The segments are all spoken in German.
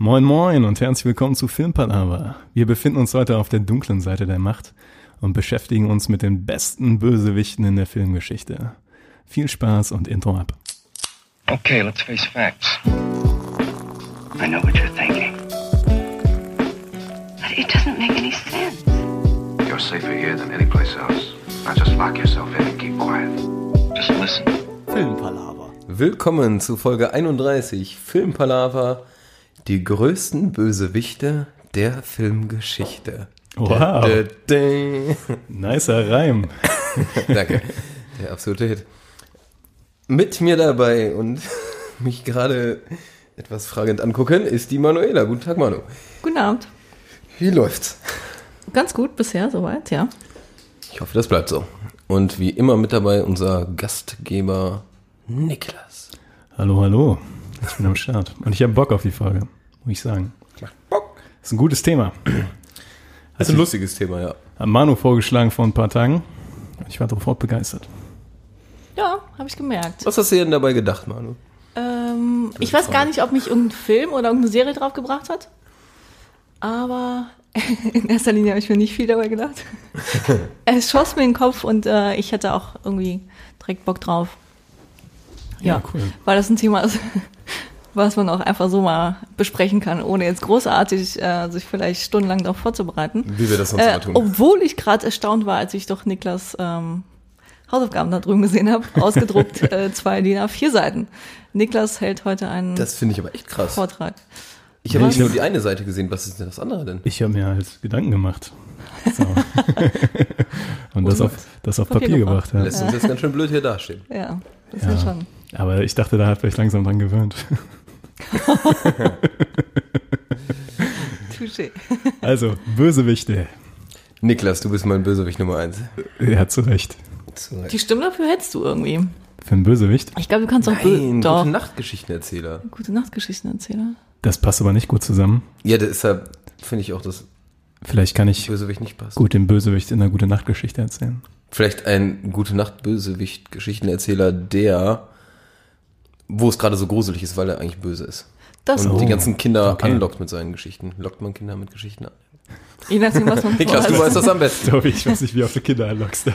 Moin Moin und herzlich willkommen zu Filmpalava. Wir befinden uns heute auf der dunklen Seite der Macht und beschäftigen uns mit den besten Bösewichten in der Filmgeschichte. Viel Spaß und Intro ab. Okay, let's face facts. I know what you're thinking. But it doesn't make any sense. You're safer here than any place else. Now just lock yourself in and keep quiet. Just listen. Filmpalaver. Willkommen zu Folge 31 Filmpalaver. Die größten Bösewichte der Filmgeschichte. Wow. Da, da, da. Nicer Reim. Danke. Der absolute Hit. Mit mir dabei und mich gerade etwas fragend angucken, ist die Manuela. Guten Tag, Manu. Guten Abend. Wie läuft's? Ganz gut bisher, soweit, ja. Ich hoffe, das bleibt so. Und wie immer mit dabei unser Gastgeber Niklas. Hallo, hallo. Ich bin am Start. Und ich habe Bock auf die Folge, muss ich sagen. Bock. ist ein gutes Thema. Das ist ein lustiges Thema, ja. Hat Manu vorgeschlagen vor ein paar Tagen. Ich war sofort begeistert. Ja, habe ich gemerkt. Was hast du denn dabei gedacht, Manu? Ähm, ich weiß gar nicht, ob mich irgendein Film oder irgendeine Serie draufgebracht hat. Aber in erster Linie habe ich mir nicht viel dabei gedacht. es schoss mir in den Kopf und äh, ich hätte auch irgendwie direkt Bock drauf. Ja, Ja, cool. weil das ein Thema ist, was man auch einfach so mal besprechen kann, ohne jetzt großartig äh, sich vielleicht stundenlang darauf vorzubereiten. Wie wir das sonst Äh, immer tun. obwohl ich gerade erstaunt war, als ich doch Niklas ähm, Hausaufgaben da drüben gesehen habe, ausgedruckt äh, zwei DIN A4 Seiten. Niklas hält heute einen Das finde ich aber echt krass. Vortrag. Ich habe nicht nur die eine Seite gesehen. Was ist denn das andere denn? Ich habe mir halt Gedanken gemacht. So. Und das auf, das auf Papier Papier gebracht. gebracht. Ja. Lässt uns jetzt ganz schön blöd hier dastehen. Ja, das Ja. ist schon. Aber ich dachte, da hat euch langsam dran gewöhnt. Touché. Also, Bösewichte. Niklas, du bist mein Bösewicht Nummer eins. Ja, zu Recht. Die Stimme dafür hättest du irgendwie. Für einen Bösewicht. Ich glaube, du kannst auch Nein, bö- doch gute Nachtgeschichtenerzähler. gute Nachtgeschichten erzählen. Das passt aber nicht gut zusammen. Ja, deshalb finde ich auch, dass Vielleicht kann ich Bösewicht nicht passt. gut den Bösewicht in einer gute Nachtgeschichte erzählen. Vielleicht ein gute Nacht Bösewicht Geschichtenerzähler, der wo es gerade so gruselig ist, weil er eigentlich böse ist. Das Und Oh, die ganzen Kinder okay. anlockt mit seinen Geschichten. Lockt man Kinder mit Geschichten an? je nachdem, was man Niklas, du weißt das am besten. So, ich weiß nicht, wie auf die Kinder anlockst,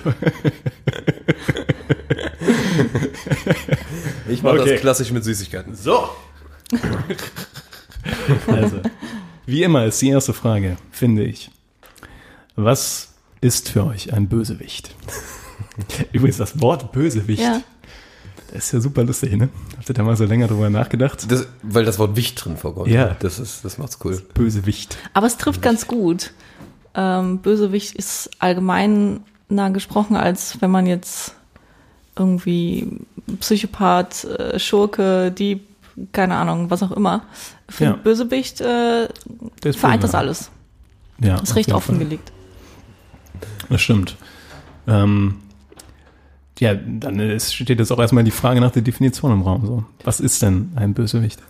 Ich mache Okay. das klassisch mit Süßigkeiten. So. also. Wie immer ist die erste Frage, finde ich. Was ist für euch ein Bösewicht? Übrigens, das Wort Bösewicht, Ja. Das ist ja super lustig, ne? Habt ihr da mal so länger drüber nachgedacht? Das, weil das Wort Wicht drin vorkommt. Ja. Das, ist, das macht's cool. Bösewicht. Aber es trifft ganz gut. Ähm, Bösewicht ist allgemeiner gesprochen, als wenn man jetzt irgendwie Psychopath, äh, Schurke, Dieb, keine Ahnung, was auch immer. Für Ja. Bösewicht äh, ist vereint böse. das alles. Ja, Das ist recht offengelegt. Das stimmt. Ähm, ja, dann ist, steht jetzt auch erstmal die Frage nach der Definition im Raum. So. Was ist denn ein Bösewicht?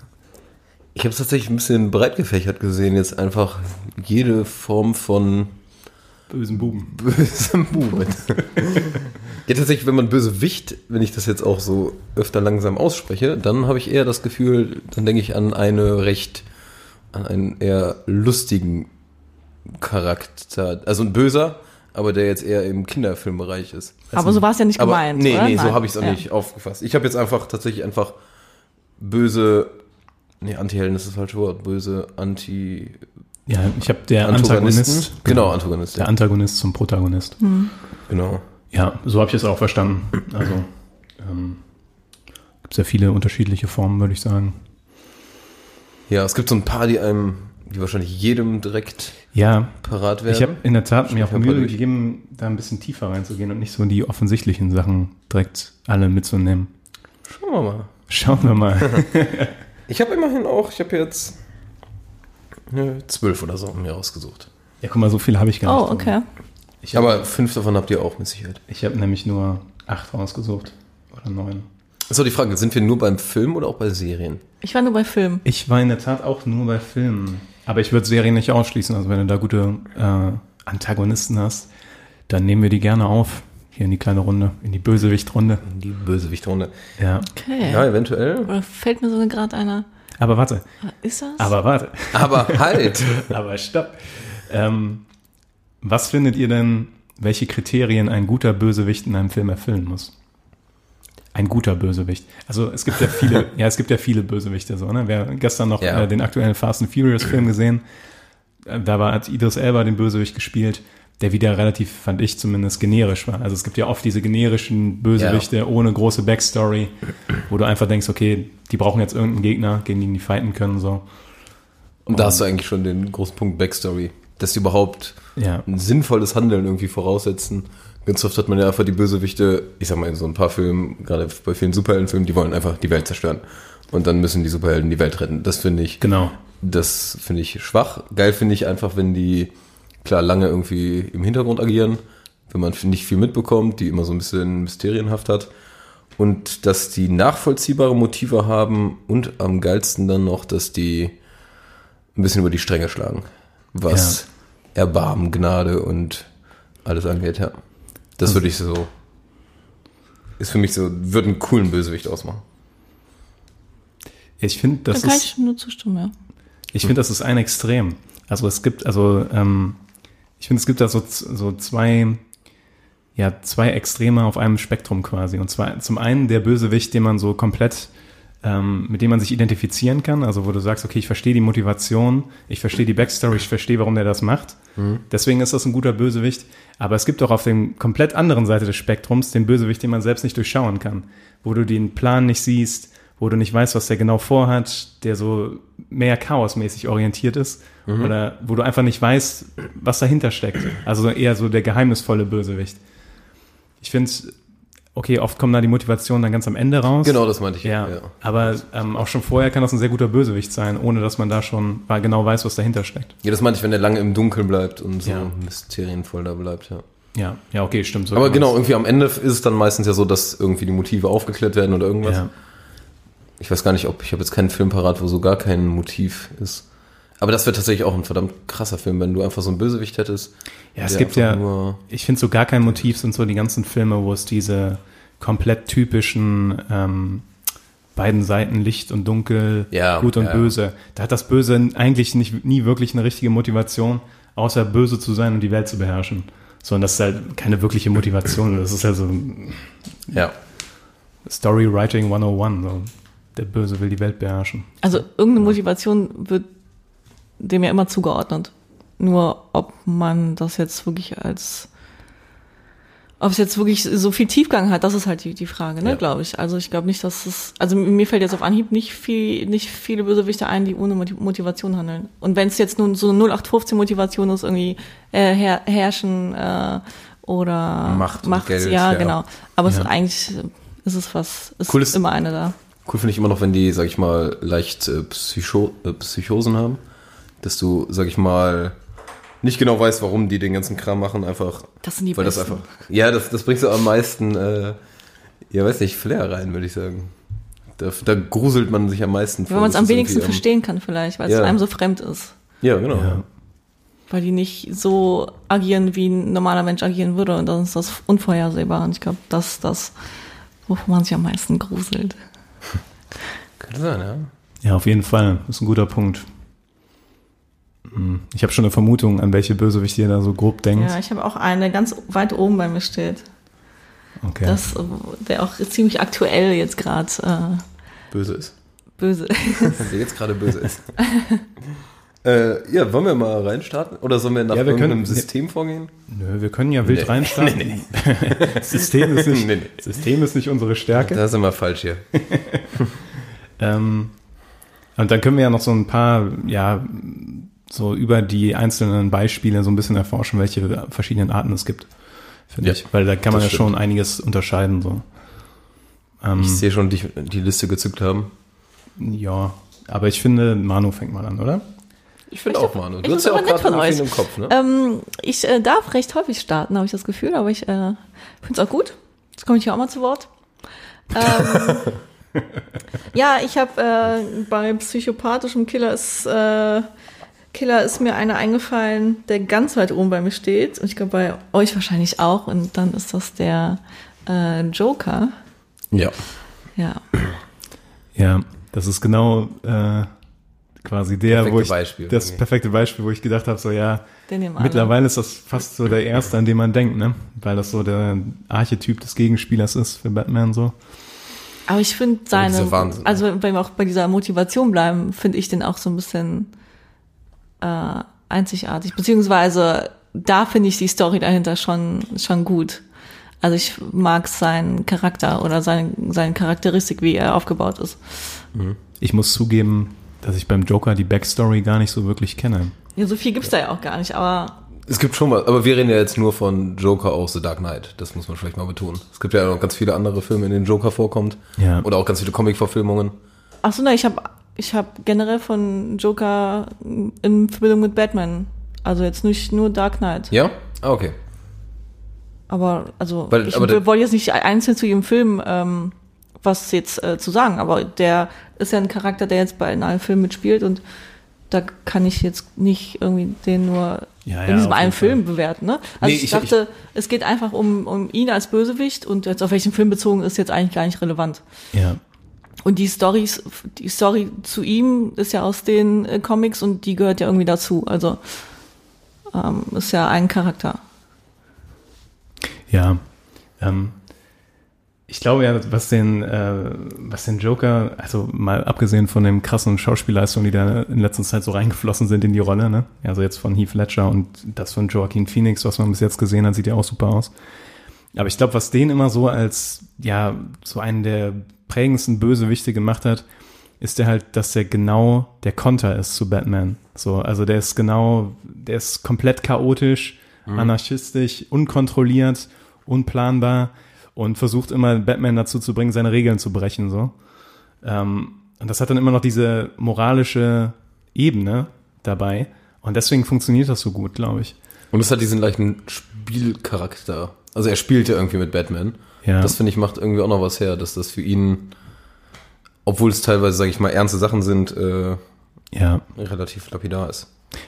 Ich habe es tatsächlich ein bisschen breit gefächert gesehen. Jetzt einfach jede Form von Bösen Buben. bösem Buben. ja, tatsächlich, wenn man böse Wicht, wenn ich das jetzt auch so öfter langsam ausspreche, dann habe ich eher das Gefühl, dann denke ich an eine recht, an einen eher lustigen Charakter. Also ein böser, aber der jetzt eher im Kinderfilmbereich ist. Aber so war es ja nicht Aber gemeint. nee, oder? nee, so Nein. habe ich es auch Ja. nicht aufgefasst. Ich habe jetzt einfach tatsächlich einfach böse, nee, Anti-Helden ist das falsche Wort, böse Anti Ja, ich habe der. Antagonist. Genau, Antagonist. Der Ja. Antagonist zum Protagonist. Genau. Ja, so habe ich es auch verstanden. Also ähm, gibt es ja viele unterschiedliche Formen, würde ich sagen. Ja, es gibt so ein paar, die einem, die wahrscheinlich jedem direkt Ja, parat werden. ich habe in der Tat mir auch Mühe gegeben, da ein bisschen tiefer reinzugehen und nicht so die offensichtlichen Sachen direkt alle mitzunehmen. Schauen wir mal. Schauen wir mal. Ich habe immerhin auch, ich habe jetzt zwölf oder so mir rausgesucht. ja, guck mal, so viel habe ich gar nicht. Oh, okay. Ich habe Aber fünf davon habt ihr auch mit Sicherheit. ich hab nämlich nur acht rausgesucht. Oder neun. So, die Frage, sind wir nur beim Film oder auch bei Serien? Ich war nur bei Filmen. Ich war in der Tat auch nur bei Filmen. Aber ich würde Serien nicht ausschließen. Also wenn du da gute äh, Antagonisten hast, dann nehmen wir die gerne auf. Hier in die kleine Runde, in die Bösewichtrunde. Die Bösewichtrunde. Ja. Okay. Ja, eventuell. Oder fällt mir so gerade einer? Aber warte, Ist das? aber warte, Aber halt! aber stopp. Ähm, was findet ihr denn, welche Kriterien ein guter Bösewicht in einem Film erfüllen muss? Ein guter Bösewicht. Also es gibt ja viele, ja, es gibt ja viele Bösewichte so, ne? Wer gestern noch Ja. äh, den aktuellen Fast and Furious Film gesehen, äh, da war hat Idris Elba den Bösewicht gespielt, der wieder relativ, fand ich zumindest, generisch war. Also es gibt ja oft diese generischen Bösewichte ohne große Backstory, wo du einfach denkst, okay, die brauchen jetzt irgendeinen Gegner, gegen den die fighten können, so. Und da hast du eigentlich schon den großen Punkt Backstory. Dass sie überhaupt Ja. ein sinnvolles Handeln irgendwie voraussetzen. Ganz oft hat man ja einfach die Bösewichte, ich sag mal in so ein paar Filmen, gerade bei vielen Superheldenfilmen, die wollen einfach die Welt zerstören. Und dann müssen die Superhelden die Welt retten. Das finde ich, Genau. das finde ich schwach. Geil finde ich einfach, wenn die klar lange irgendwie im Hintergrund agieren, wenn man nicht viel mitbekommt, die immer so ein bisschen mysterienhaft hat. Und dass die nachvollziehbare Motive haben und am geilsten dann noch, dass die ein bisschen über die Stränge schlagen. Was Erbarmen, Gnade und alles angeht, ja. Das würde ich so, ist für mich so, würde einen coolen Bösewicht ausmachen. Ich finde, das kann ist, ich nur zustimmen, ja. ich finde, das ist ein Extrem. Also es gibt, also ähm, ich finde, es gibt da so, so zwei, ja, zwei Extreme auf einem Spektrum quasi. Und zwar zum einen der Bösewicht, den man so komplett, ähm, mit dem man sich identifizieren kann. Also wo du sagst, okay, ich verstehe die Motivation, ich verstehe die Backstory, ich verstehe, warum der das macht. Deswegen ist das ein guter Bösewicht. Aber es gibt auch auf dem komplett anderen Seite des Spektrums den Bösewicht, den man selbst nicht durchschauen kann. Wo du den Plan nicht siehst, wo du nicht weißt, was der genau vorhat, der so mehr chaosmäßig orientiert ist. Oder wo du einfach nicht weißt, was dahinter steckt. Also eher so der geheimnisvolle Bösewicht. Ich finde, okay, oft kommen da die Motivationen dann ganz am Ende raus. Genau, das meinte ich. Ja, aber ähm, auch schon vorher kann das ein sehr guter Bösewicht sein, ohne dass man da schon mal genau weiß, was dahinter steckt. Ja, das meinte ich, wenn der lange im Dunkeln bleibt und so Ja. mysterienvoll da bleibt, ja. Ja, ja, okay, stimmt. So Aber genau, man's- irgendwie am Ende ist es dann meistens ja so, dass irgendwie die Motive aufgeklärt werden oder irgendwas. Ja. Ich weiß gar nicht, ob ich habe jetzt keinen Film parat, wo so gar kein Motiv ist. Aber das wäre tatsächlich auch ein verdammt krasser Film, wenn du einfach so einen Bösewicht hättest. Ja, es gibt ja, Nur, ich finde so gar kein Motiv sind so die ganzen Filme, wo es diese komplett typischen ähm, beiden Seiten Licht und Dunkel, Ja, Gut und ja. Böse. Da hat das Böse eigentlich nicht, nie wirklich eine richtige Motivation, außer böse zu sein und die Welt zu beherrschen. So, und das ist halt keine wirkliche Motivation. Das ist halt so ja. Storywriting 101. So. Der Böse will die Welt beherrschen. Also irgendeine Motivation wird dem ja immer zugeordnet. Nur ob man das jetzt wirklich als ob es jetzt wirklich so viel Tiefgang hat, das ist halt die, die Frage, ne, Ja. glaube ich. Also ich glaube nicht, dass es, also mir fällt jetzt auf Anhieb nicht viel, nicht viele Bösewichte ein, die ohne Moti- Motivation handeln. Und wenn es jetzt nun so eine 0815 Motivation ist, irgendwie äh, her, herrschen äh, oder Macht und Geld, ja, ja. genau. Aber es Ja. ist eigentlich ist es was, ist Cool ist- immer eine da. Cool finde ich immer noch, wenn die, sag ich mal, leicht äh, Psycho äh, Psychosen haben. Dass du, sag ich mal, nicht genau weißt, warum die den ganzen Kram machen, einfach. Das sind die Weil das einfach. Ja, das, das bringt so am meisten, äh, ja, weiß nicht, Flair rein, würde ich sagen. Da, da gruselt man sich am meisten Wenn man es am wenigsten verstehen kann vielleicht, weil es Ja. einem so fremd ist. Ja, genau. Ja. Weil die nicht so agieren, wie ein normaler Mensch agieren würde. Und dann ist das unvorhersehbar. Und ich glaube, das ist das, wovon man sich am meisten gruselt. Könnte sein, ja. Ja, auf jeden Fall. Das ist ein guter Punkt. Hm, Ich habe schon eine Vermutung, an welche Bösewicht ihr da so grob denkt. Ja, ich habe auch eine, der ganz weit oben bei mir steht. okay. Das, äh, der auch ziemlich aktuell jetzt gerade äh, Böse ist. böse Der jetzt gerade böse ist. äh, ja, wollen wir mal reinstarten? Oder sollen wir nach Ja, wir irgendeinem können- System vorgehen? Nö, wir können ja wild Nee. reinstarten. System, ist nicht, Nee, nee. System ist nicht unsere Stärke. Da sind wir falsch hier. Ähm, und dann können wir ja noch so ein paar, ja, so über die einzelnen Beispiele so ein bisschen erforschen, welche verschiedenen Arten es gibt. Finde Ja, ich. Weil da kann man ja das schon stimmt. einiges unterscheiden. So. Ähm, Ich sehe schon, die, die Liste gezückt haben. ja, aber ich finde, Manu fängt mal an, oder? Ich finde auch, Manu. Du hast ja auch gerade von irgendwie euch. im Kopf, ne? ähm, ich äh, darf recht häufig starten, habe ich das Gefühl, aber ich äh, finde es auch gut. Jetzt komme ich hier auch mal zu Wort. Ähm, ja, ich habe äh, bei psychopathischem Killer ist äh, Killer ist mir einer eingefallen, der ganz weit oben bei mir steht und ich glaube bei euch wahrscheinlich auch und dann ist das der äh, Joker. ja. Ja, Ja, Das ist genau äh, quasi der, Perfekte wo ich Beispiel das irgendwie. perfekte Beispiel, wo ich gedacht habe, so ja, Den nehmen alle. mittlerweile ist das fast so der erste, an den man denkt, ne? Weil das so der Archetyp des Gegenspielers ist für Batman so. Aber ich finde seine, Wahnsinn, also wenn wir auch bei dieser Motivation bleiben, finde ich den auch so ein bisschen äh, einzigartig. Beziehungsweise da finde ich die Story dahinter schon, schon gut. Also ich mag seinen Charakter oder seine, seine Charakteristik, wie er aufgebaut ist. Ich muss zugeben, dass ich beim Joker die Backstory gar nicht so wirklich kenne. Ja, so viel gibt's da ja auch gar nicht, aber Es gibt schon mal, aber wir reden ja jetzt nur von Joker aus The Dark Knight. Das muss man vielleicht mal betonen. Es gibt ja noch ganz viele andere Filme, in denen Joker vorkommt. Ja. Oder auch ganz viele Comic-Verfilmungen. ach so, ne, ich habe ich hab generell von Joker in Verbindung mit Batman. Also jetzt nicht nur Dark Knight. Ja? Ah, okay. Aber also Weil- ich aber wollte jetzt nicht einzeln zu jedem Film ähm, was jetzt äh, zu sagen, aber der ist ja ein Charakter, der jetzt bei in allen Filmen mitspielt und da kann ich jetzt nicht irgendwie den nur Ja, in diesem einen jeden Fall. Film bewerten. Ne? Also Nee, ich, ich- dachte, es geht einfach um, um ihn als Bösewicht und jetzt auf welchen Film bezogen ist jetzt eigentlich gar nicht relevant. Ja. Und die Storys, die Story zu ihm ist ja aus den äh, Comics und die gehört ja irgendwie dazu. Also ähm, ist ja ein Charakter. Ja. Ähm, ich glaube ja, was den, äh, was den Joker, also mal abgesehen von den krassen Schauspielleistungen, die da in letzter Zeit so reingeflossen sind in die Rolle, ne? Also jetzt von Heath Ledger und das von Joaquin Phoenix, was man bis jetzt gesehen hat, sieht ja auch super aus. Aber ich glaube, was den immer so als, ja, so einen der prägendsten Bösewichte gemacht hat, ist der halt, dass der genau der Konter ist zu Batman. So, also der ist genau, der ist komplett chaotisch, anarchistisch, unkontrolliert, unplanbar und versucht immer Batman dazu zu bringen, seine Regeln zu brechen, so. Ähm, und das hat dann immer noch diese moralische Ebene dabei. Und deswegen funktioniert das so gut, glaube ich. Und es hat diesen leichten Spielcharakter. Also er spielt ja irgendwie mit Batman. Ja. Das finde ich macht irgendwie auch noch was her, dass das für ihn, obwohl es teilweise, sage ich mal, ernste Sachen sind, äh, Ja. relativ lapidar ist.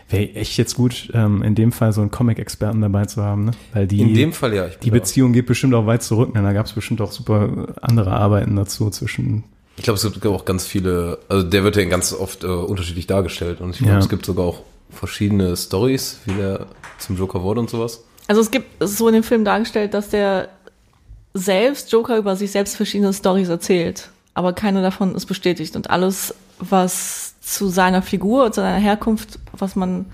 Wäre echt jetzt gut, ähm, in dem Fall so einen Comic-Experten dabei zu haben, ne? Weil die, In dem Fall ja. Ich, die Beziehung geht bestimmt auch weit zurück, ne? Da gab es bestimmt auch super andere Arbeiten dazu zwischen. ich glaube, es gibt auch ganz viele, also der wird ja ganz oft äh, unterschiedlich dargestellt und ich glaube, Ja. es gibt sogar auch verschiedene Stories, wie der zum Joker wurde und sowas. Also es gibt es ist so in dem Film dargestellt, dass der selbst Joker über sich selbst verschiedene Stories erzählt, aber keine davon ist bestätigt. Und alles, was zu seiner Figur und seiner Herkunft, was man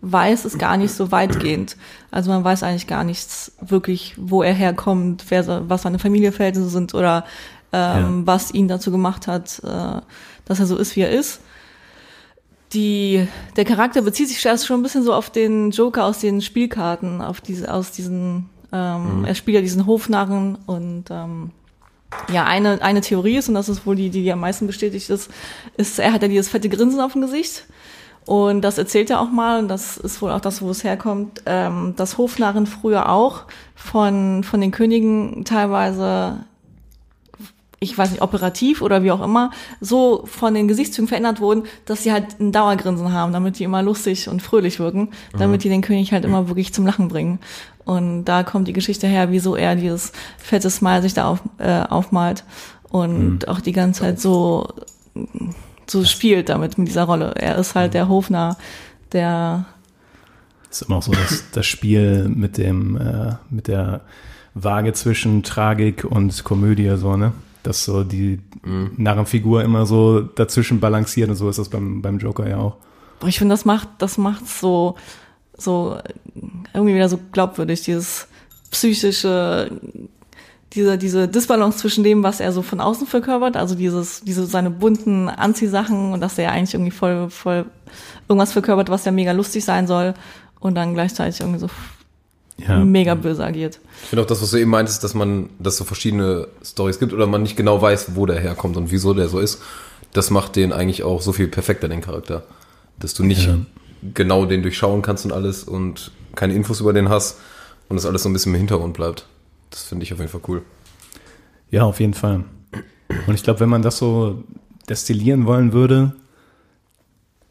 weiß, ist gar nicht so weitgehend. Also man weiß eigentlich gar nichts wirklich, wo er herkommt, wer, was seine Familienverhältnisse sind oder ähm, was ihn dazu gemacht hat, äh, dass er so ist, wie er ist die, der Charakter bezieht sich erst schon ein bisschen so auf den Joker aus den Spielkarten, auf diese, aus diesen, ähm, er spielt ja diesen Hofnarren und ähm, ja, eine, eine Theorie ist, und das ist wohl die, die am meisten bestätigt ist, ist, er hat ja dieses fette Grinsen auf dem Gesicht. Und das erzählt er auch mal, und das ist wohl auch das, wo es herkommt, ähm, dass Hofnarren früher auch von, von den Königen teilweise ich weiß nicht, operativ oder wie auch immer, so von den Gesichtszügen verändert wurden, dass sie halt ein Dauergrinsen haben, damit die immer lustig und fröhlich wirken, damit die den König halt immer wirklich zum Lachen bringen. Und da kommt die Geschichte her, wieso er dieses fette Smile sich da auf, äh, aufmalt und auch die ganze Zeit so, so spielt damit mit dieser Rolle. Er ist halt der Hofner, der Ist immer auch so das, das Spiel mit dem, äh, mit der Waage zwischen Tragik und Komödie, so, ne? Dass so die Narrenfigur immer so dazwischen balanciert und so ist das beim, beim Joker ja auch. Boah, ich finde, das macht, das macht so, so irgendwie wieder so glaubwürdig, dieses psychische, diese, diese Disbalance zwischen dem, was er so von außen verkörpert, also dieses, diese seine bunten Anziehsachen und dass er eigentlich irgendwie voll, voll irgendwas verkörpert, was ja mega lustig sein soll und dann gleichzeitig irgendwie so Ja. mega böse agiert. Ich finde auch das, was du eben meintest, dass man, dass es so verschiedene Stories gibt oder man nicht genau weiß, wo der herkommt und wieso der so ist. Das macht den eigentlich auch so viel perfekter, den Charakter. Dass du nicht Ja. genau den durchschauen kannst und alles und keine Infos über den hast und das alles so ein bisschen im Hintergrund bleibt. Das finde ich auf jeden Fall cool. Ja, auf jeden Fall. Und ich glaube, wenn man das so destillieren wollen würde,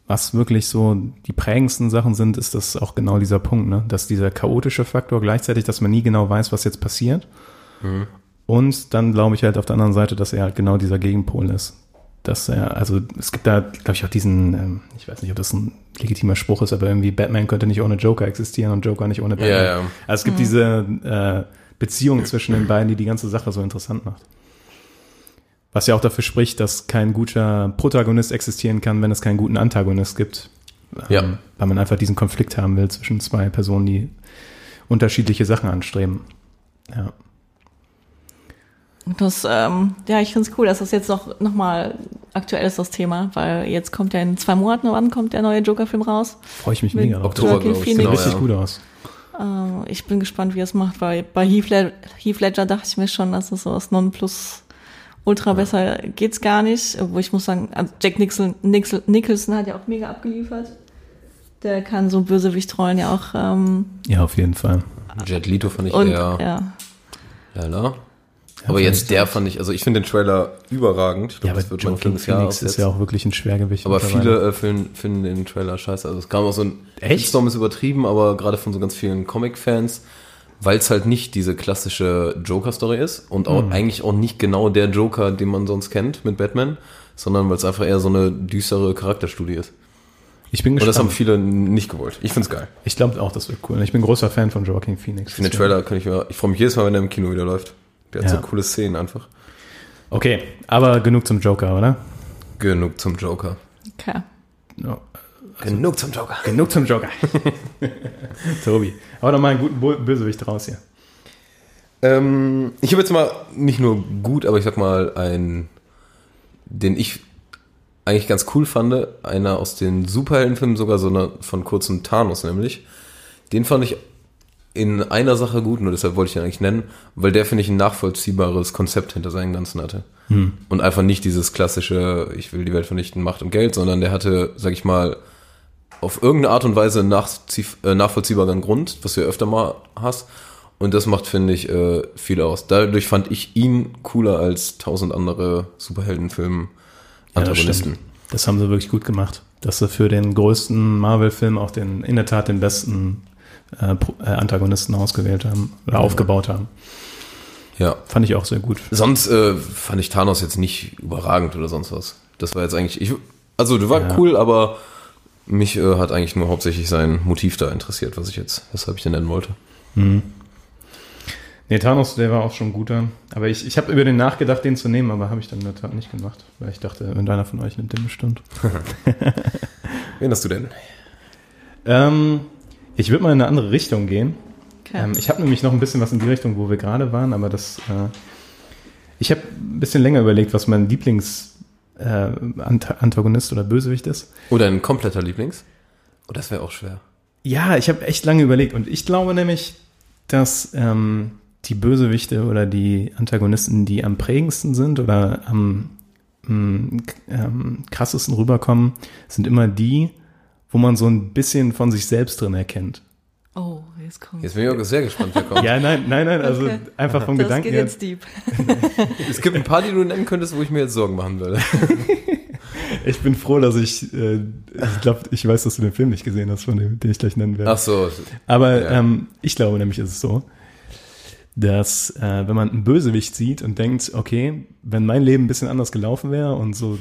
was wirklich so die prägendsten Sachen sind, ist das auch genau dieser Punkt, ne? Dass dieser chaotische Faktor gleichzeitig, dass man nie genau weiß, was jetzt passiert. Und dann glaube ich halt auf der anderen Seite, dass er halt genau dieser Gegenpol ist. dass er, also es gibt da, glaube ich, auch diesen, ähm, ich weiß nicht, ob das ein legitimer Spruch ist, aber irgendwie Batman könnte nicht ohne Joker existieren und Joker nicht ohne Batman. Ja, ja. Also es gibt diese äh, Beziehung zwischen den beiden, die die ganze Sache so interessant macht. Was ja auch dafür spricht, dass kein guter Protagonist existieren kann, wenn es keinen guten Antagonist gibt. Ähm, Ja. Weil man einfach diesen Konflikt haben will zwischen zwei Personen, die unterschiedliche Sachen anstreben. Ja. Und Das, ähm, ja, ich finde es cool, dass das jetzt noch, noch mal aktuell ist, das Thema, weil jetzt kommt ja in zwei Monaten, wann kommt der neue Joker-Film raus? Freue ich mich Mit mega drauf. Oktober, glaube ich. Phoenix. Genau, Richtig ja. gut aus. Äh, ich bin gespannt, wie er es macht, weil bei Heath, Led Heath Ledger dachte ich mir schon, dass es so was Nonplus Ultra besser geht's gar nicht. Wo ich muss sagen, also Jack Nicholson, Nicholson, Nicholson hat ja auch mega abgeliefert. Der kann so Bösewichtrollen ja auch. Ähm, Ja, auf jeden Fall. Jet Leto fand ich und eher ja, lala. Aber jetzt der fand ich, also ich finde den Trailer überragend. Ich Ja, glaube, aber das wird mein Joaquin des Phoenix Jahres ist jetzt. ja auch wirklich ein Schwergewicht. Aber viele äh, finden, finden den Trailer scheiße. Also es kam auch so ein Echt? Storm ist übertrieben, aber gerade von so ganz vielen Comic-Fans, weil es halt nicht diese klassische Joker-Story ist und auch eigentlich auch nicht genau der Joker, den man sonst kennt mit Batman, sondern weil es einfach eher so eine düstere Charakterstudie ist. Ich bin Und das haben gespannt. viele nicht gewollt. Ich find's geil. Ich glaube auch, das wird cool. Ich bin großer Fan von Joaquin Phoenix. Ich finde den Trailer, kann ich mir, ich freue mich jedes Mal, wenn er im Kino wieder läuft. Der hat Ja. so coole Szenen einfach. Okay, aber genug zum Joker, oder? Genug zum Joker. okay. Ja. Genug zum Joker. Genug zum Joker. Tobi, hau doch mal einen guten Bo- Bösewicht raus hier. Ähm, ich habe jetzt mal nicht nur gut, aber ich sag mal einen, den ich eigentlich ganz cool fand, einer aus den Superheldenfilmen sogar, so eine, von kurzem Thanos nämlich. Den fand ich in einer Sache gut, nur deshalb wollte ich ihn eigentlich nennen, weil der, finde ich, ein nachvollziehbares Konzept hinter seinen Ganzen hatte. Und einfach nicht dieses klassische, ich will die Welt vernichten, Macht und Geld, sondern der hatte, sag ich mal, auf irgendeine Art und Weise äh, nachvollziehbaren Grund, was du ja öfter mal hast. Und das macht, finde ich, äh, viel aus. Dadurch fand ich ihn cooler als tausend andere Superheldenfilmen Ja, das Antagonisten. Das haben sie wirklich gut gemacht. Dass sie für den größten Marvel-Film auch den, in der Tat den besten äh, äh, Antagonisten ausgewählt haben oder aufgebaut haben. ja. Fand ich auch sehr gut. Sonst äh, fand ich Thanos jetzt nicht überragend oder sonst was. Das war jetzt eigentlich, ich, also der war Ja. cool, aber mich äh, hat eigentlich nur hauptsächlich sein Motiv da interessiert, was ich jetzt, weshalb ich den nennen wollte. Nee, Thanos, der war auch schon ein guter. Aber ich, ich habe über den nachgedacht, den zu nehmen, aber habe ich dann in der Tat nicht gemacht. Weil ich dachte, irgendeiner von euch nimmt den bestimmt. Wen hast du denn? Ähm, ich würde mal in eine andere Richtung gehen. okay. Ähm, ich habe nämlich noch ein bisschen was in die Richtung, wo wir gerade waren, aber das. Äh, ich habe ein bisschen länger überlegt, was mein Lieblings äh, Ant Antagonist oder Bösewicht ist. Oder ein kompletter Lieblings? Oh, das wäre auch schwer. Ja, ich habe echt lange überlegt und ich glaube nämlich, dass ähm, die Bösewichte oder die Antagonisten, die am prägendsten sind oder am mm, ähm, krassesten rüberkommen, sind immer die, wo man so ein bisschen von sich selbst drin erkennt. oh, jetzt kommt. Jetzt bin ich auch sehr gespannt, wer kommt. Ja, nein, nein, nein, also Okay. einfach vom das Gedanken geht her. jetzt deep. Es gibt ein paar, die du nennen könntest, wo ich mir jetzt Sorgen machen würde. Ich bin froh, dass ich, äh, ich glaube, ich weiß, dass du den Film nicht gesehen hast, von dem, den ich gleich nennen werde. Ach so. Aber Ja. ähm, ich glaube nämlich ist es so, dass äh, wenn man einen Bösewicht sieht und denkt, okay, wenn mein Leben ein bisschen anders gelaufen wäre und so,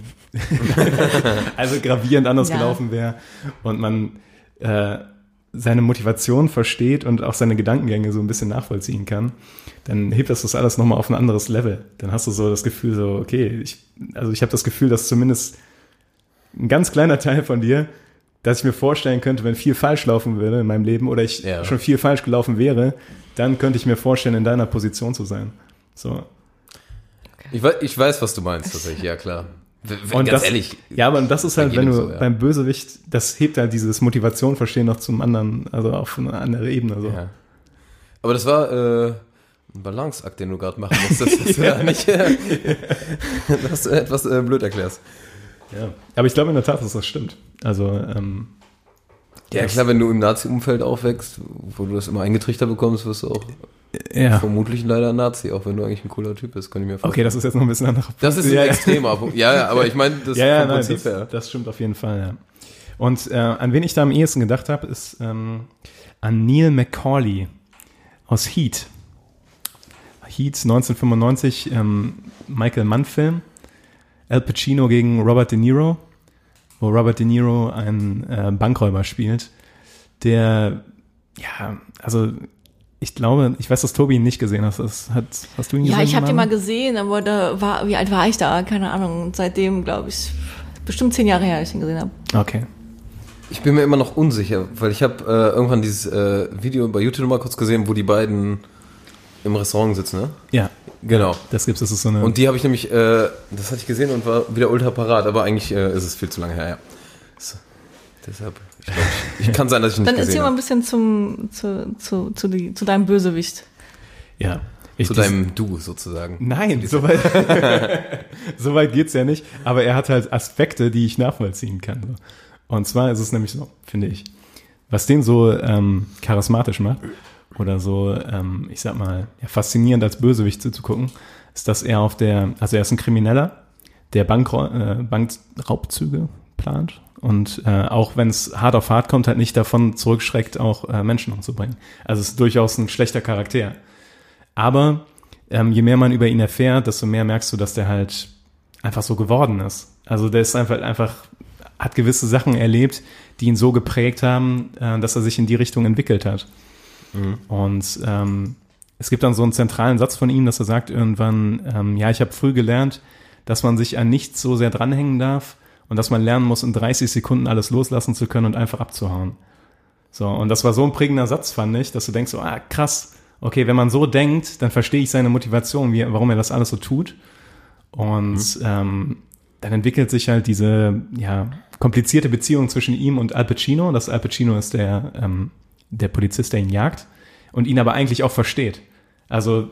also gravierend anders Ja. gelaufen wäre und man äh, seine Motivation versteht und auch seine Gedankengänge so ein bisschen nachvollziehen kann, dann hebt das das alles nochmal auf ein anderes Level. Dann hast du so das Gefühl so, okay, ich, also ich habe das Gefühl, dass zumindest ein ganz kleiner Teil von dir, dass ich mir vorstellen könnte, wenn viel falsch laufen würde in meinem Leben oder ich Ja. schon viel falsch gelaufen wäre, dann könnte ich mir vorstellen, in deiner Position zu sein. So. Ich weiß, ich weiß, was du meinst, tatsächlich, ja klar. Und Ganz das, ehrlich. Ja, aber das ist halt, wenn du so, ja. beim Bösewicht, das hebt halt dieses Motivation verstehen noch zum anderen, also auf eine andere Ebene. So. Ja. Aber das war äh, ein Balanceakt, den du gerade machen musstest. Das ist ja. nicht, äh, dass du etwas äh, blöd erklärst. Ja. Aber ich glaube in der Tat, dass das stimmt. Also, ähm, Ja, klar, wenn du im Nazi-Umfeld aufwächst, wo du das immer eingetrichtert bekommst, wirst du auch ja. vermutlich leider ein Nazi, auch wenn du eigentlich ein cooler Typ bist, kann ich mir vorstellen. Okay, das ist jetzt noch ein bisschen anderer Das ist ein ja, extremer Punkt. Ja, ja, aber ich meine, das ja, ja, vom nein, Prinzip das, her. das stimmt auf jeden Fall, ja. Und äh, an wen ich da am ehesten gedacht habe, ist ähm, an Neil McCauley aus Heat. Heat 1995, ähm, Michael Mann-Film. Al Pacino gegen Robert De Niro, wo Robert De Niro einen äh, Bankräuber spielt, der, ja, also ich glaube, ich weiß, dass Tobi ihn nicht gesehen hast. Das hat, hast du ihn gesehen? Ja, ich habe den mal gesehen, aber da war, wie alt war ich da? Keine Ahnung. Und seitdem, glaube ich, bestimmt zehn Jahre her, als ich ihn gesehen habe. Okay. Ich bin mir immer noch unsicher, weil ich habe äh, irgendwann dieses äh, Video bei YouTube mal kurz gesehen, wo die beiden im Restaurant sitzen, ne? Ja, Genau. das gibt's. Das ist so eine. Und die habe ich nämlich, äh, das hatte ich gesehen und war wieder ultra parat, aber eigentlich äh, ist es viel zu lange her, ja. So, deshalb, ich, glaub, ich, ich kann sein, dass ich ihn Dann nicht erzähl mal ein bisschen zum, zu, zu, zu, die, zu deinem Bösewicht. ja. Ich, Zu deinem Du sozusagen. Nein, so weit, so weit geht's ja nicht. Aber er hat halt Aspekte, die ich nachvollziehen kann. Und zwar ist es nämlich so, finde ich, was den so ähm, charismatisch macht oder so, ähm, ich sag mal, ja, faszinierend als Bösewicht zuzugucken, ist, dass er auf der, also er ist ein Krimineller, der Bankra äh, Bankraubzüge plant und äh, auch wenn es hart auf hart kommt, halt nicht davon zurückschreckt, auch äh, Menschen umzubringen. Also es ist durchaus ein schlechter Charakter. Aber ähm, je mehr man über ihn erfährt, desto mehr merkst du, dass der halt einfach so geworden ist. Also der ist einfach, einfach hat gewisse Sachen erlebt, die ihn so geprägt haben, äh, dass er sich in die Richtung entwickelt hat. Und ähm, es gibt dann so einen zentralen Satz von ihm, dass er sagt irgendwann, ähm, ja, ich habe früh gelernt, dass man sich an nichts so sehr dranhängen darf und dass man lernen muss, in 30 Sekunden alles loslassen zu können und einfach abzuhauen. So, und das war so ein prägender Satz, fand ich, dass du denkst, so, ah, krass, okay, wenn man so denkt, dann verstehe ich seine Motivation, wie, warum er das alles so tut. Und ähm, dann entwickelt sich halt diese ja, komplizierte Beziehung zwischen ihm und Al Pacino. Das Al Pacino ist der, ähm, der Polizist, der ihn jagt und ihn aber eigentlich auch versteht. Also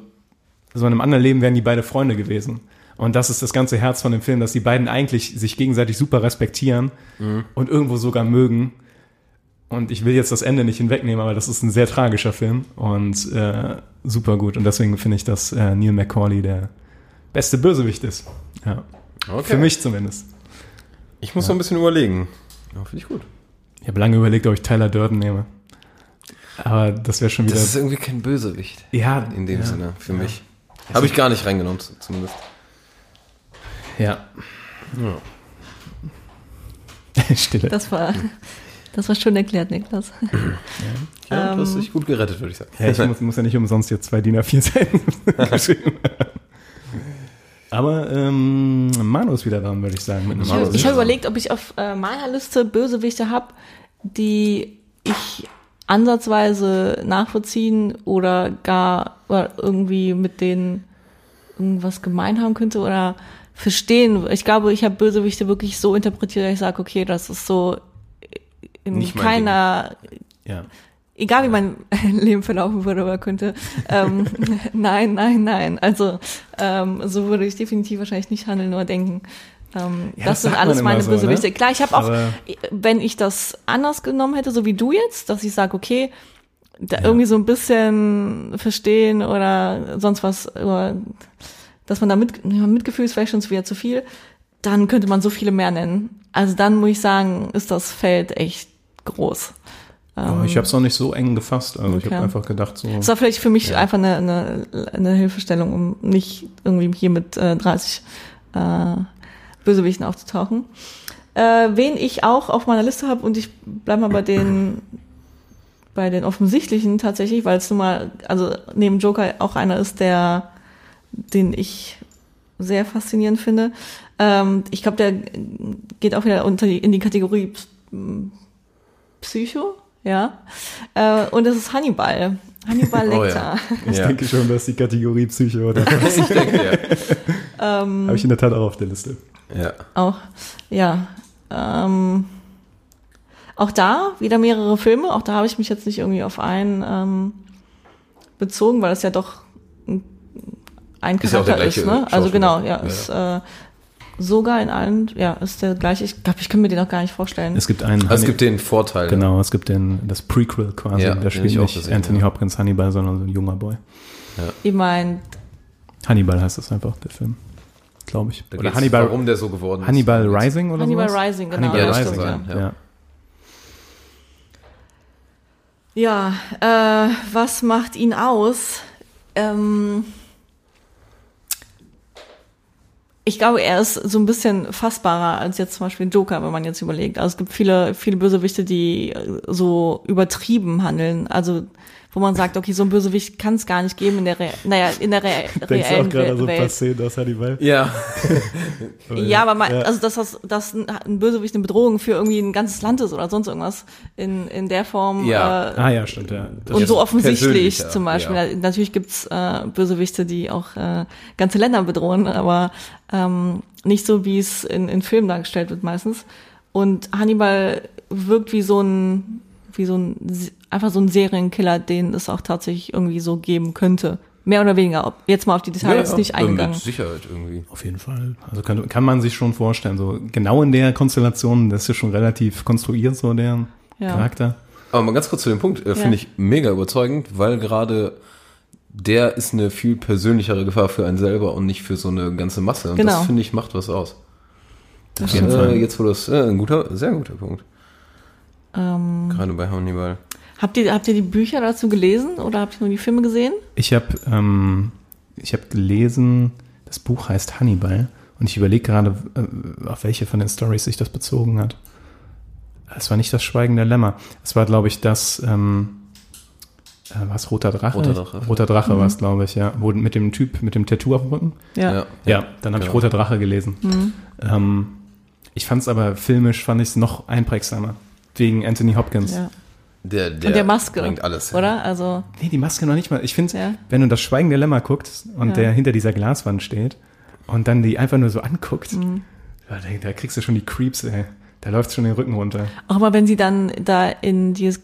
so in einem anderen Leben wären die beide Freunde gewesen. Und das ist das ganze Herz von dem Film, dass die beiden eigentlich sich gegenseitig super respektieren und irgendwo sogar mögen. Und ich will jetzt das Ende nicht hinwegnehmen, aber das ist ein sehr tragischer Film und äh, super gut. Und deswegen finde ich, dass äh, Neil McCauley der beste Bösewicht ist. Ja. Okay. Für mich zumindest. Ich muss noch ein bisschen überlegen. Ja, finde ich gut. Ich habe lange überlegt, ob ich Tyler Durden nehme. Aber das wäre schon wieder. Das ist irgendwie kein Bösewicht. ja, In dem ja, Sinne, für mich. Habe ich gar nicht reingenommen, zumindest. Ja. Stille. Das war, das war schön erklärt, Niklas. Ja, du hast Ähm. dich gut gerettet, würde ich sagen. Ja, ich muss, muss ja nicht umsonst jetzt zwei DIN A4 Seiten geschrieben. Aber ähm, Manu ist wieder dran, würde ich sagen. Mit einem Ich, ich habe überlegt, ob ich auf äh, meiner Liste Bösewichte habe, die ich ansatzweise nachvollziehen oder gar oder irgendwie mit denen irgendwas gemein haben könnte oder verstehen. Ich glaube, ich habe Bösewichte wirklich so interpretiert, dass ich sage, okay, das ist so in Nicht keiner, Ja. egal wie mein Leben verlaufen würde oder könnte. Ähm, nein, nein, nein. Also ähm, so würde ich definitiv wahrscheinlich nicht handeln oder denken. Ähm, Ja, das, das sind alles meine so, Bösewichte. ne? Klar, ich habe auch, wenn ich das anders genommen hätte, so wie du jetzt, dass ich sage, okay, da irgendwie so ein bisschen verstehen oder sonst was, oder dass man da mit, ja, Mitgefühl ist vielleicht schon wieder zu viel, dann könnte man so viele mehr nennen. Also dann muss ich sagen, ist das Feld echt groß. Aber ich habe es auch nicht so eng gefasst. Also ich Okay. habe einfach gedacht, so. Das war vielleicht für mich einfach eine, eine, eine Hilfestellung, um nicht irgendwie hier mit äh, 30 äh, Bösewichten aufzutauchen. Äh, wen ich auch auf meiner Liste habe und ich bleibe mal bei den bei den offensichtlichen tatsächlich, weil es nun mal, also neben Joker auch einer ist, der, den ich sehr faszinierend finde. Ähm, ich glaube, der geht auch wieder unter die, in die Kategorie Psycho, ja. Äh, und das ist Hannibal. Hannibal Oh Lecter. Ich Ja. denke schon, dass die Kategorie Psycho oder Ich denke, ja. habe ich in der Tat auch auf der Liste. ja. Auch, ja. Ähm, auch da wieder mehrere Filme. Auch da habe ich mich jetzt nicht irgendwie auf einen ähm, bezogen, weil es ja doch ein, ein Ist ja auch Charakter der ist. gleiche Ne? Also genau, ja, Ja, ist äh, sogar in allen, ja, ist der gleiche. Ich glaube, ich kann mir den auch gar nicht vorstellen. Es gibt einen. Also es gibt den Vorteil. Genau, es gibt den, das Prequel quasi. Ja, da spielt nicht gesehen, Anthony ja. Hopkins Hannibal, sondern so ein junger Boy. ich meine, Hannibal heißt das einfach, der Film. Glaube ich. Da Oder Hannibal, warum der so geworden ist. Hannibal Rising oder Hannibal sowas? Rising, genau. Hannibal Ja, das Rising, sein, ja. ja. Ja, äh, was macht ihn aus? Ähm, ich glaube, er ist so ein bisschen fassbarer als jetzt zum Beispiel Joker, wenn man jetzt überlegt. Also es gibt viele, viele Bösewichte, die äh, so übertrieben handeln. Also wo man sagt, okay, so ein Bösewicht kann es gar nicht geben in der, Re naja, in der Re Denkst du auch reellen gerade an so ein paar. Szenen aus Hannibal? Ja. Ja, aber man, Ja. also dass das, dass ein Bösewicht eine Bedrohung für irgendwie ein ganzes Land ist oder sonst irgendwas in, in der Form. Ja. Äh, Ah ja, stimmt, ja. Das und so offensichtlich zum Beispiel. ja. Natürlich gibt's äh, Bösewichte, die auch äh, ganze Länder bedrohen, aber ähm, nicht so, wie es in, in Filmen dargestellt wird meistens. Und Hannibal wirkt wie so ein, wie so ein, einfach so ein Serienkiller, den es auch tatsächlich irgendwie so geben könnte. Mehr oder weniger. Ob, jetzt mal auf die Details nicht eingegangen. Mit Sicherheit irgendwie. Auf jeden Fall. Also kann, kann man sich schon vorstellen, so genau in der Konstellation, das ist ja schon relativ konstruiert, so der Ja. Charakter. Aber mal ganz kurz zu dem Punkt, äh, finde ich mega überzeugend, weil gerade der ist eine viel persönlichere Gefahr für einen selber und nicht für so eine ganze Masse. Und Genau. das finde ich macht was aus. Auf jeden Äh, Fall. jetzt wo das äh, ein guter, sehr guter Punkt. Ähm, Gerade bei Hannibal. habt ihr, habt ihr die Bücher dazu gelesen oder habt ihr nur die Filme gesehen? Ich habe ähm, ich hab gelesen, das Buch heißt Hannibal und ich überlege gerade, äh, auf welche von den Stories sich das bezogen hat. Es war nicht das Schweigen der Lämmer. Es war, glaube ich, das, ähm, äh, was, Roter Drache? Roter Drache. Roter Drache war es, glaube ich, ja. Wo, mit dem Typ, mit dem Tattoo auf dem Rücken. Ja. Ja, dann habe ich genau. Roter Drache gelesen. Ähm, ich fand es aber filmisch, fand ich es noch einprägsamer. Wegen Anthony Hopkins. ja. Der, der, Und der Maske, bringt alles. hin. oder? Also, Nee, die Maske noch nicht mal. Ich finde, Ja. wenn du das Schweigen der Lämmer guckst und Ja. der hinter dieser Glaswand steht und dann die einfach nur so anguckt, Mhm. da, da kriegst du schon die Creeps, ey. Da läuft schon den Rücken runter. auch immer wenn sie dann da in dieses,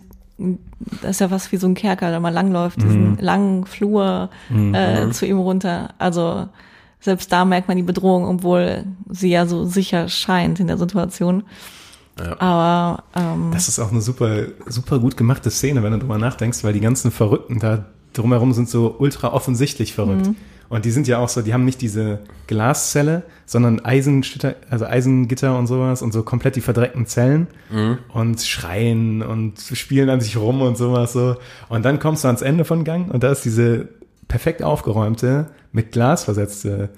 das ist ja was wie so ein Kerker, da mal langläuft, diesen langen Flur äh, zu ihm runter. Also selbst da merkt man die Bedrohung, obwohl sie ja so sicher scheint in der Situation. Ja. Aber ähm, Das ist auch eine super, super gut gemachte Szene, wenn du drüber nachdenkst, weil die ganzen Verrückten da drumherum sind so ultra offensichtlich verrückt. Mhm. Und die sind ja auch so, die haben nicht diese Glaszelle, sondern Eisengitter, also Eisengitter und sowas und so komplett die verdreckten Zellen und schreien und spielen an sich rum und sowas so. Und dann kommst du ans Ende von Gang und da ist diese perfekt aufgeräumte, mit Glas versetzte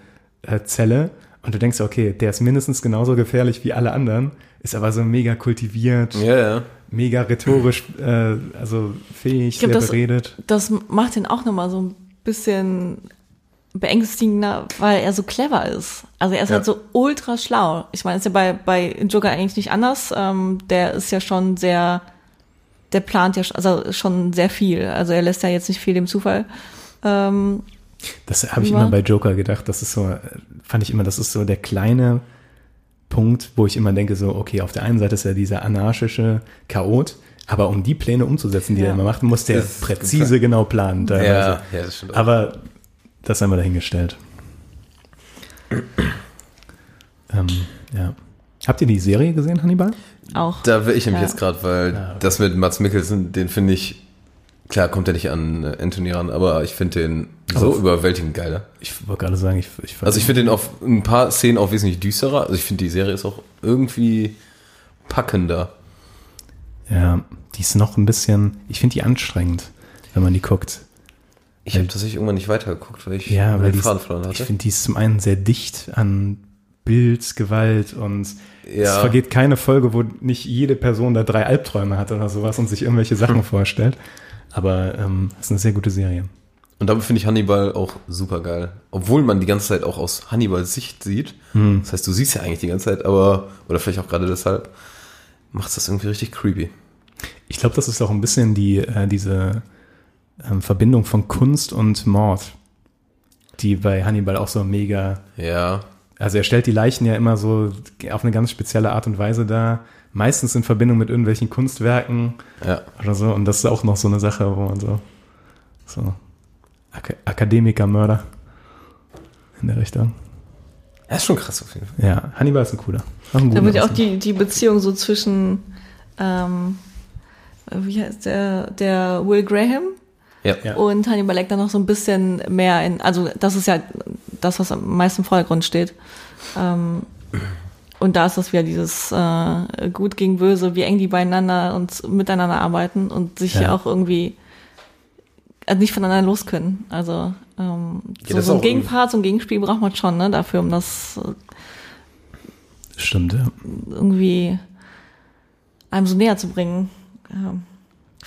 äh, Zelle. Und du denkst, okay, der ist mindestens genauso gefährlich wie alle anderen, ist aber so mega kultiviert, Ja, ja. mega rhetorisch, äh, also fähig, Ich glaub, sehr das- beredet. das macht ihn auch nochmal so ein bisschen beängstigender, weil er so clever ist. Also er ist Ja. halt so ultra schlau. Ich meine, ist ja bei, bei Joker eigentlich nicht anders. Ähm, der ist ja schon sehr, der plant ja also schon sehr viel. Also er lässt ja jetzt nicht viel dem Zufall. Ähm, Das habe ich immer bei Joker gedacht. Das ist so, fand ich immer, das ist so der kleine Punkt, wo ich immer denke, so, okay, auf der einen Seite ist er dieser anarchische Chaot, aber um die Pläne umzusetzen, die Ja. er immer macht, muss der Das präzise genau planen. Ja, ja, das stimmt. Aber das haben wir dahingestellt. ähm, ja. Habt ihr die Serie gesehen, Hannibal? auch. Da will ich nämlich Ja. jetzt gerade, weil Ja, okay. das mit Mats Mikkelsen, den finde ich, klar kommt er nicht an äh, Anthony ran, aber ich finde den so Aber- überwältigend geiler. Ich wollte gerade sagen, ich, ich Also ich finde den auf ein paar Szenen auch wesentlich düsterer. Also ich finde die Serie ist auch irgendwie packender. ja, die ist noch ein bisschen, ich finde die anstrengend, wenn man die guckt. Ich habe tatsächlich irgendwann nicht weitergeguckt, weil ich Ja, weil den die Faden verloren ich hatte. finde, die ist zum einen sehr dicht an Bild, Gewalt und es Ja. vergeht keine Folge, wo nicht jede Person da drei Albträume hat oder sowas und sich irgendwelche. Sachen vorstellt. Aber ähm, es ist eine sehr gute Serie. Und damit finde ich Hannibal auch super geil. Obwohl man die ganze Zeit auch aus Hannibals Sicht sieht. Hm. Das heißt, du siehst ja eigentlich die ganze Zeit, aber, oder vielleicht auch gerade deshalb, macht das irgendwie richtig creepy. Ich glaube, das ist auch ein bisschen die, äh, diese ähm, Verbindung von Kunst und Mord, die bei Hannibal auch so mega Ja. Also er stellt die Leichen ja immer so auf eine ganz spezielle Art und Weise dar. Meistens in Verbindung mit irgendwelchen Kunstwerken Ja. oder so. Und das ist auch noch so eine Sache, wo man so, so Ak Akademiker-Mörder in der Richtung. Ja, ist schon krass auf jeden Fall. Ja, Hannibal ist ein cooler. Ein Da wird ja auch die, die Beziehung so zwischen, ähm, wie heißt der, der Will Graham. Ja. und Hannibal Lecter noch so ein bisschen mehr in, also das ist ja das, was am meisten im Vordergrund steht. Ähm, und da ist das wieder dieses äh, Gut gegen Böse, wie eng die beieinander und miteinander arbeiten und sich Ja. ja auch irgendwie also nicht voneinander los können. Also ähm, Ja, so, so ein Gegenpart, so ein Gegenspiel braucht man schon, ne, dafür, um das Stimmt, ja. irgendwie einem so näher zu bringen. Ja.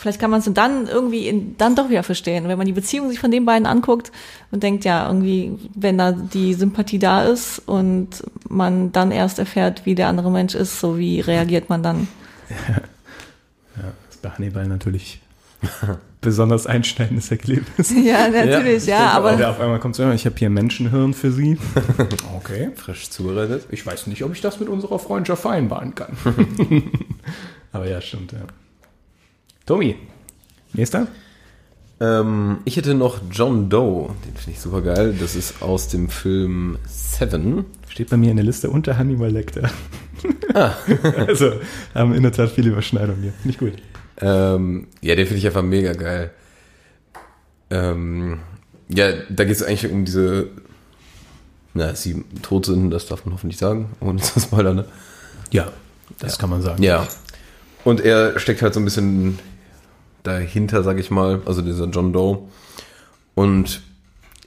Vielleicht kann man es dann irgendwie in, dann doch wieder verstehen, wenn man die Beziehung sich von den beiden anguckt und denkt, ja, irgendwie, wenn da die Sympathie da ist und man dann erst erfährt, wie der andere Mensch ist, so wie reagiert man dann. ja. Das ist bei Hannibal natürlich besonders einschneidendes Erlebnis. Ja, natürlich, ja, Aber aber der auf einmal kommt so, ich habe hier Menschenhirn für Sie. Okay. Frisch zubereitet. Ich weiß nicht, ob ich das mit unserer Freundschaft vereinbaren kann. Aber ja, stimmt, ja. Tommy, nächster? Ähm, ich hätte noch John Doe, den finde ich super geil. Das ist aus dem Film Seven. Steht bei mir in der Liste unter Hannibal Lecter. also haben in der Tat viele Überschneidungen hier. Ich gut. Ähm, ja, den finde ich einfach mega geil. Ähm, ja, da geht es eigentlich um diese, na, sie tot sind, das darf man hoffentlich sagen, ohne zu spoilern, ne? Ja, das kann man sagen. Ja. Und er steckt halt so ein bisschen dahinter, sag ich mal, also dieser John Doe. Und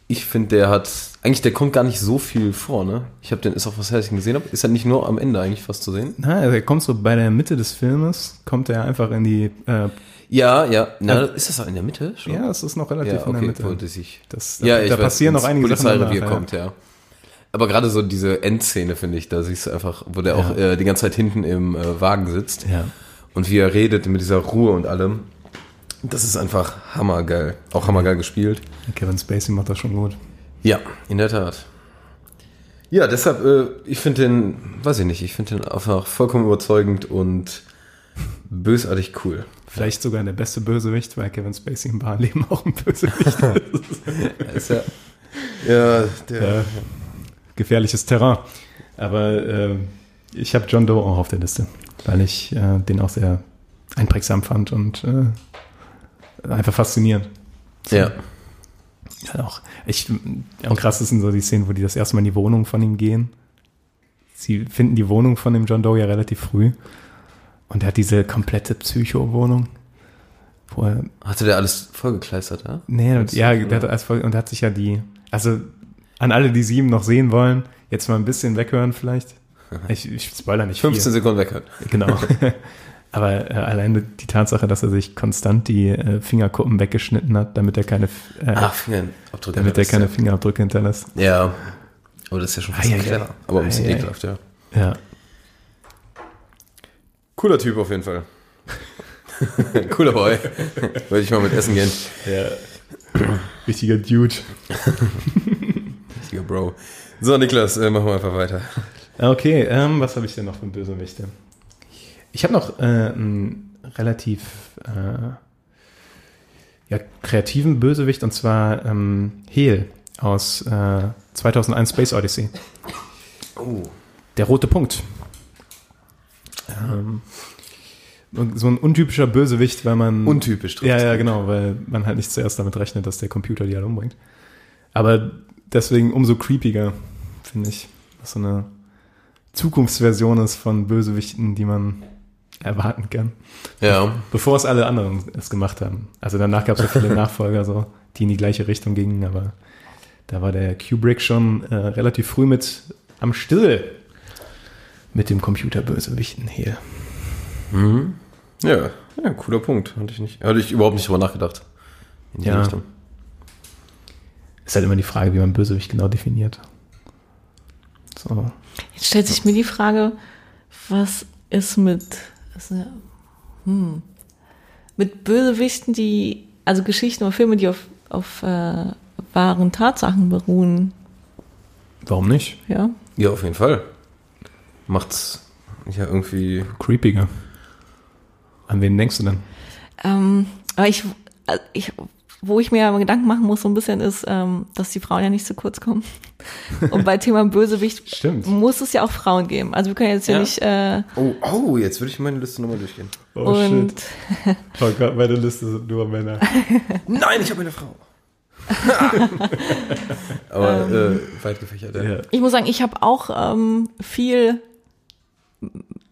ich finde, der hat, eigentlich, der kommt gar nicht so viel vor, ne? Ich habe den, ist auch was ich gesehen habe, ist er nicht nur am Ende eigentlich fast zu sehen? Na, also er kommt so bei der Mitte des Filmes, kommt er einfach in die, äh, Ja, ja. Na, Also- ist das auch in der Mitte schon? ja, es ist noch relativ ja in der okay, Mitte. wollte ich. Das, Ja, da, ich da weiß, passieren noch einige Sachen. Danach, ja. kommt, ja. Aber gerade so diese Endszene, finde ich, da siehst du einfach, wo der auch äh, die ganze Zeit hinten im äh, Wagen sitzt Ja. und wie er redet mit dieser Ruhe und allem. Das ist einfach hammergeil. Auch hammergeil gespielt. Kevin Spacey macht das schon gut. Ja, in der Tat. Ja, deshalb, äh, ich finde den, weiß ich nicht, ich finde den einfach vollkommen überzeugend und bösartig cool. Vielleicht sogar der beste Bösewicht, weil Kevin Spacey im Wahrleben auch ein Bösewicht ist. Ist ja, ja, der, Ja. Gefährliches Terrain. Aber äh, ich habe John Doe auch auf der Liste, weil ich äh, den auch sehr einprägsam fand und äh, einfach faszinierend. ja. Ja, auch. Ich, am krassesten so die Szenen, wo die das erste Mal in die Wohnung von ihm gehen. Sie finden die Wohnung von dem John Doe ja relativ früh. Und er hat diese komplette Psycho-Wohnung. Wo Hatte der alles vollgekleistert, ja? nee, und, ja, der hat, als voll- und hat sich ja die, also an alle, die sieben noch sehen wollen, jetzt mal ein bisschen weghören vielleicht. Ich, ich spoiler nicht 15 viel. Sekunden weg hat. Genau. Aber äh, alleine die Tatsache, dass er sich konstant die äh, Fingerkuppen weggeschnitten hat, damit er keine, äh, Ach, Fingerabdrücke. damit er keine ja- Fingerabdrücke hinterlässt. Ja. Aber das ist ja schon fast Ei, ei, clever. ei. Aber ein bisschen ei. ekelhaft, ja. Ja. Cooler Typ auf jeden Fall. Cooler Boy. Wollte ich mal mit essen gehen. Richtiger Dude. Richtiger Bro. So, Niklas, äh, machen wir einfach weiter. Okay, ähm, was habe ich denn noch für Bösewichte? Ich habe noch äh, einen relativ äh, ja, kreativen Bösewicht und zwar ähm, Heel aus äh, 2001 Space Odyssey. Oh. Der rote Punkt. Ähm, so ein untypischer Bösewicht, weil man. Untypisch Ja, ja, genau, weil man halt nicht zuerst damit rechnet, dass der Computer die alle umbringt. Aber deswegen umso creepiger, finde ich. Was so eine Zukunftsversion ist von Bösewichten, die man erwarten kann. Ja. Bevor es alle anderen es gemacht haben. Also danach gab es ja viele Nachfolger, so, die in die gleiche Richtung gingen, aber da war der Kubrick schon äh, relativ früh mit am Still mit dem Computerbösewichten hier. Ja. Ja, cooler Punkt. Hatte ich nicht. Hatte ich überhaupt nicht drüber nachgedacht. In die Ja. Richtung. Ist halt immer die Frage, wie man Bösewicht genau definiert. So. Jetzt stellt sich mir die Frage, was ist mit, ist eine, hm, mit Bösewichten, die, also Geschichten oder Filme, die auf, auf äh, wahren Tatsachen beruhen, Warum nicht? ja? Ja, auf jeden Fall. Macht's ja irgendwie. Creepiger. An wen denkst du denn? Ähm, aber ich, äh, ich, wo ich mir aber Gedanken machen muss, so ein bisschen ist, ähm, dass die Frauen ja nicht zu kurz kommen. Und bei Thema Bösewicht Stimmt. muss es ja auch Frauen geben. Also wir können jetzt ja, Ja. nicht, äh, Oh, oh, jetzt würde ich meine Liste nochmal durchgehen. Oh und Oh Gott, meine Liste sind nur Männer. Nein, ich habe eine Frau. Aber äh, weit gefächert, ja. Ja. ich muss sagen, ich habe auch ähm, viel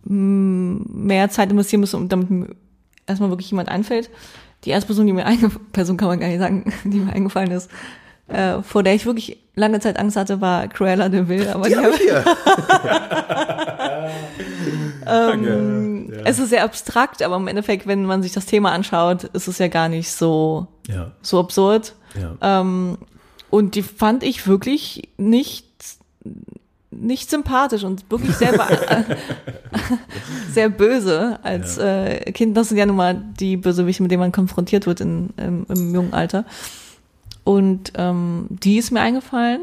mehr Zeit investieren müssen, um damit mir erstmal wirklich jemand einfällt. Die erste Person, die mir einge Person kann man gar nicht sagen, die mir eingefallen ist, äh, vor der ich wirklich lange Zeit Angst hatte, war Cruella de Vil. Aber die, hab ich hier. ähm, Es ist sehr abstrakt, aber im Endeffekt, wenn man sich das Thema anschaut, ist es ja gar nicht so, Ja. so absurd. ja. Ähm, und die fand ich wirklich nicht, nicht sympathisch und wirklich sehr, be- sehr böse als äh, Kind. Das sind ja nun mal die Bösewichte, mit denen man konfrontiert wird in, im, im jungen Alter. Und ähm, die ist mir eingefallen.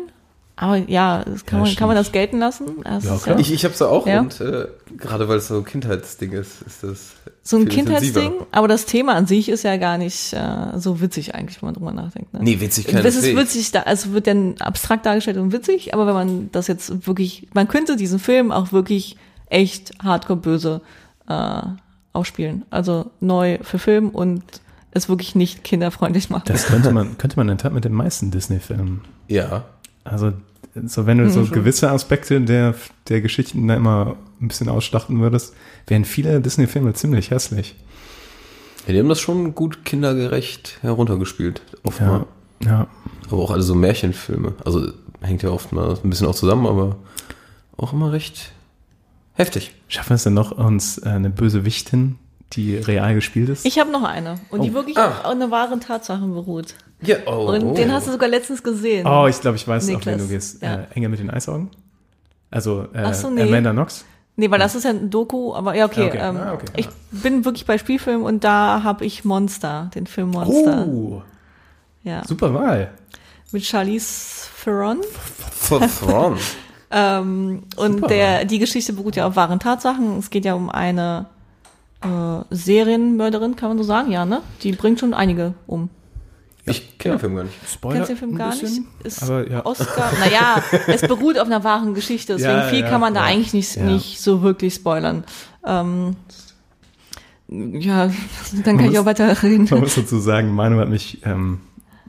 Aber ja, das kann, Ja, man, kann man das gelten lassen? Das Ja, klar. Ich, ich hab's da auch Ja. und äh, gerade weil es so ein Kindheitsding ist, ist das so ein viel intensiver. Kindheitsding, aber das Thema an sich ist ja gar nicht äh, so witzig eigentlich, wenn man drüber nachdenkt. Ne? Nee, witzig Das ist witzig, da, also wird dann abstrakt dargestellt und witzig, aber wenn man das jetzt wirklich, man könnte diesen Film auch wirklich echt hardcore böse äh, ausspielen. Also neu für Film und es wirklich nicht kinderfreundlich machen. Das könnte man, könnte man in der Tat mit den meisten Disney-Filmen. Ja. Also, so wenn du so gewisse Aspekte der, der Geschichten da immer ein bisschen ausschlachten würdest, wären viele Disney-Filme ziemlich hässlich. ja. Die haben das schon gut kindergerecht heruntergespielt. Oft mal. Ja, ja. Aber auch alle so Märchenfilme. Also hängt ja oft mal ein bisschen auch zusammen, aber auch immer recht heftig. Schaffen wir es denn noch, uns äh, eine böse Wichtin, die real gespielt ist? Ich habe noch eine und die wirklich Ah. auf eine wahren Tatsachen beruht. Ja, oh. Und den hast du sogar letztens gesehen. oh, ich glaube, ich weiß, auf Niklas, wen du gehst. ja. Äh, Engel mit den Eisaugen? Also äh, Ach so, nee. Amanda Knox? Nee, weil das ist ja ein Doku, aber ja, okay. Okay. Ähm, Ah, okay. Ich bin wirklich bei Spielfilmen und da habe ich Monster, den Film Monster. Oh, ja. super Wahl. Mit Charlize Theron. Verthron. Ähm, und Super. der, die Geschichte beruht ja auf wahren Tatsachen. Es geht ja um eine äh, Serienmörderin, kann man so sagen, ja, ne? Die bringt schon einige um. Ich kenne den Film gar nicht. Spoiler. Kennst du den Film gar bisschen, nicht? Ist aber ja. Oscar. Naja, es beruht auf einer wahren Geschichte, deswegen Ja, viel ja, kann man da eigentlich nicht, Ja. nicht so wirklich spoilern. Ähm, ja, dann kann ich auch weiter Man reden. muss dazu sagen, Manu hat mich, ähm,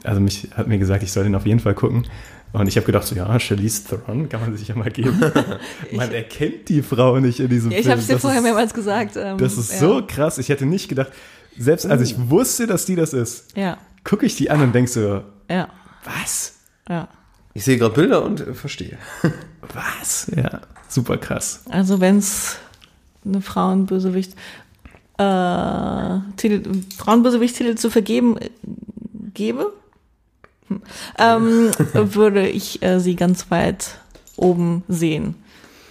also mich hat mir gesagt, ich soll den auf jeden Fall gucken. Und ich habe gedacht, so, ja, Charlize Theron kann man sich ja mal geben. man erkennt die Frau nicht in diesem Ja, ich Film. habe es dir Das vorher ist- mehrmals gesagt. Ähm, Das ist ja. so krass. Ich hätte nicht gedacht, selbst als Uh. ich wusste, dass die das ist, Ja, gucke ich die an und denk so, ja, was? ja. Ich sehe gerade Bilder und äh, verstehe. Was? Ja, super krass. Also wenn's eine Frauenbösewicht äh, Titel, Frauenbösewicht-Titel zu vergeben äh, gäbe, hm, ähm, würde ich äh, sie ganz weit oben sehen.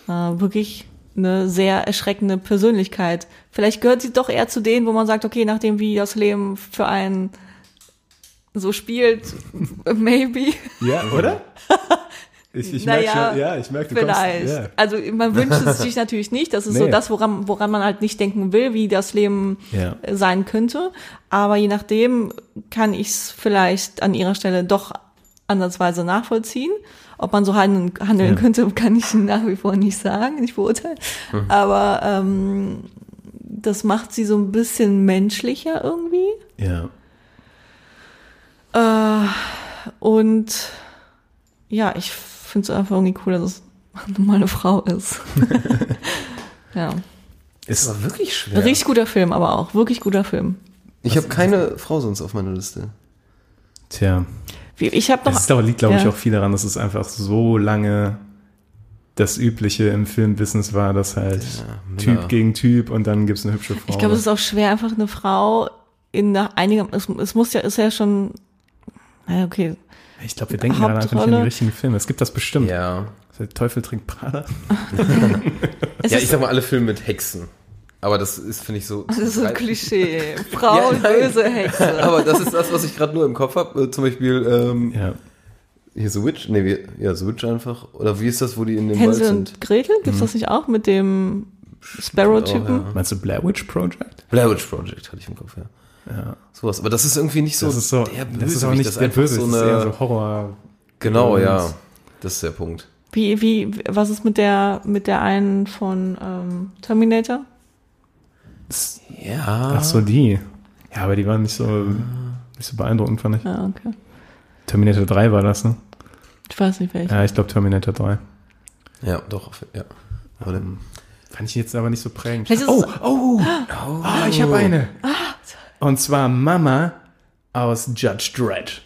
Äh, wirklich eine sehr erschreckende Persönlichkeit. Vielleicht gehört sie doch eher zu denen, wo man sagt, okay, nachdem wie das Leben für einen so spielt, maybe. Ja, oder? Ich, ich Naja, merke schon, ja, ich merke, du Vielleicht. kommst. Ja. Also man wünscht es sich natürlich nicht. Das ist so Nee. das, woran, woran man halt nicht denken will, wie das Leben Ja. äh, sein könnte. Aber je nachdem kann ich es vielleicht an ihrer Stelle doch ansatzweise nachvollziehen. Ob man so handeln, handeln Ja. könnte, kann ich nach wie vor nicht sagen, nicht beurteilen. Aber ähm, das macht sie so ein bisschen menschlicher irgendwie. ja. Äh, und ja, ich finde es einfach irgendwie cool, dass es mal eine Frau ist. ja. Ist, war wirklich schwer. Richtig guter Film, aber auch. Wirklich guter Film. Ich habe keine Frau sonst auf meiner Liste. tja. Ich habe noch. Es liegt, glaube ich, ja. auch viel daran, dass es einfach so lange das Übliche im Filmbusiness war, dass halt Männer. Typ gegen Typ und dann gibt's eine hübsche Frau. Ich glaube, es ist auch schwer, einfach eine Frau in einer einigen. Es, es muss ja, ist ja schon. Naja, okay. Ich glaube, wir denken gerade einfach nicht an die richtigen Filme. Es gibt das bestimmt. Ja. Der Teufel trinkt Prada. Ja, ich sag mal alle Filme mit Hexen. Aber das ist, finde ich, so. das ist so ein Klischee. Frau, Ja, böse Hexe. Aber das ist das, was ich gerade nur im Kopf habe. Äh, zum Beispiel ähm, Ja. hier The Witch. Nee, wie, ja, The Witch einfach. Oder wie ist das, wo die in dem Hänsel Wald und sind? Gretel? Gibt's das nicht auch mit dem Sparrow-Typen? Oh, ja. Meinst du Blair Witch Project? Blair Witch Project hatte ich im Kopf, ja. Ja. Sowas. Aber das ist irgendwie nicht so, Das ist so, der das ist auch nicht das ist der einfach Böse, so das ist eine, eher so Horror. Genau, ja. Das ist der Punkt. Wie, wie, was ist mit der, mit der einen von ähm, Terminator? Ja. Ach so, die. Ja, aber die waren nicht so, nicht so beeindruckend, fand ich. Ja, okay. Terminator 3 war das, ne? Ich weiß nicht welche. Ja, ich glaube Terminator 3. Ja, doch. Ja. Aber dann- Fand ich jetzt aber nicht so prägend. Oh, oh, oh, ah, ich habe eine. Und zwar Mama aus Judge Dredd.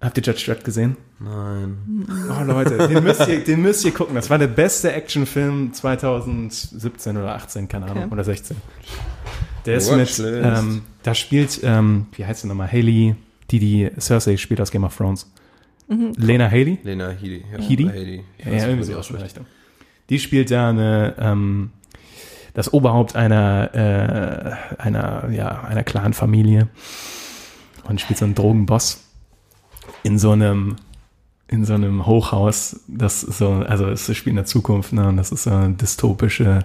Habt ihr Judge Dredd gesehen? Nein. Oh Leute, den müsst ihr, den müsst ihr gucken. Das war der beste Actionfilm 2017 oder 18, keine Ahnung, Okay. oder 16. Der ist mit, Watchlist. ähm, da spielt, ähm, wie heißt sie nochmal, Haley, die die Cersei spielt aus Game of Thrones. Lena Haley? Lena Headey. Ja, Headey? Ja, irgendwie wie so aus die der. Richtung. Die spielt da eine, ähm, das Oberhaupt einer, äh, einer, ja, einer Clan-Familie und spielt so einen Drogenboss in so einem, in so einem Hochhaus, das ist so, also es spielt in der Zukunft, ne, und das ist so eine dystopische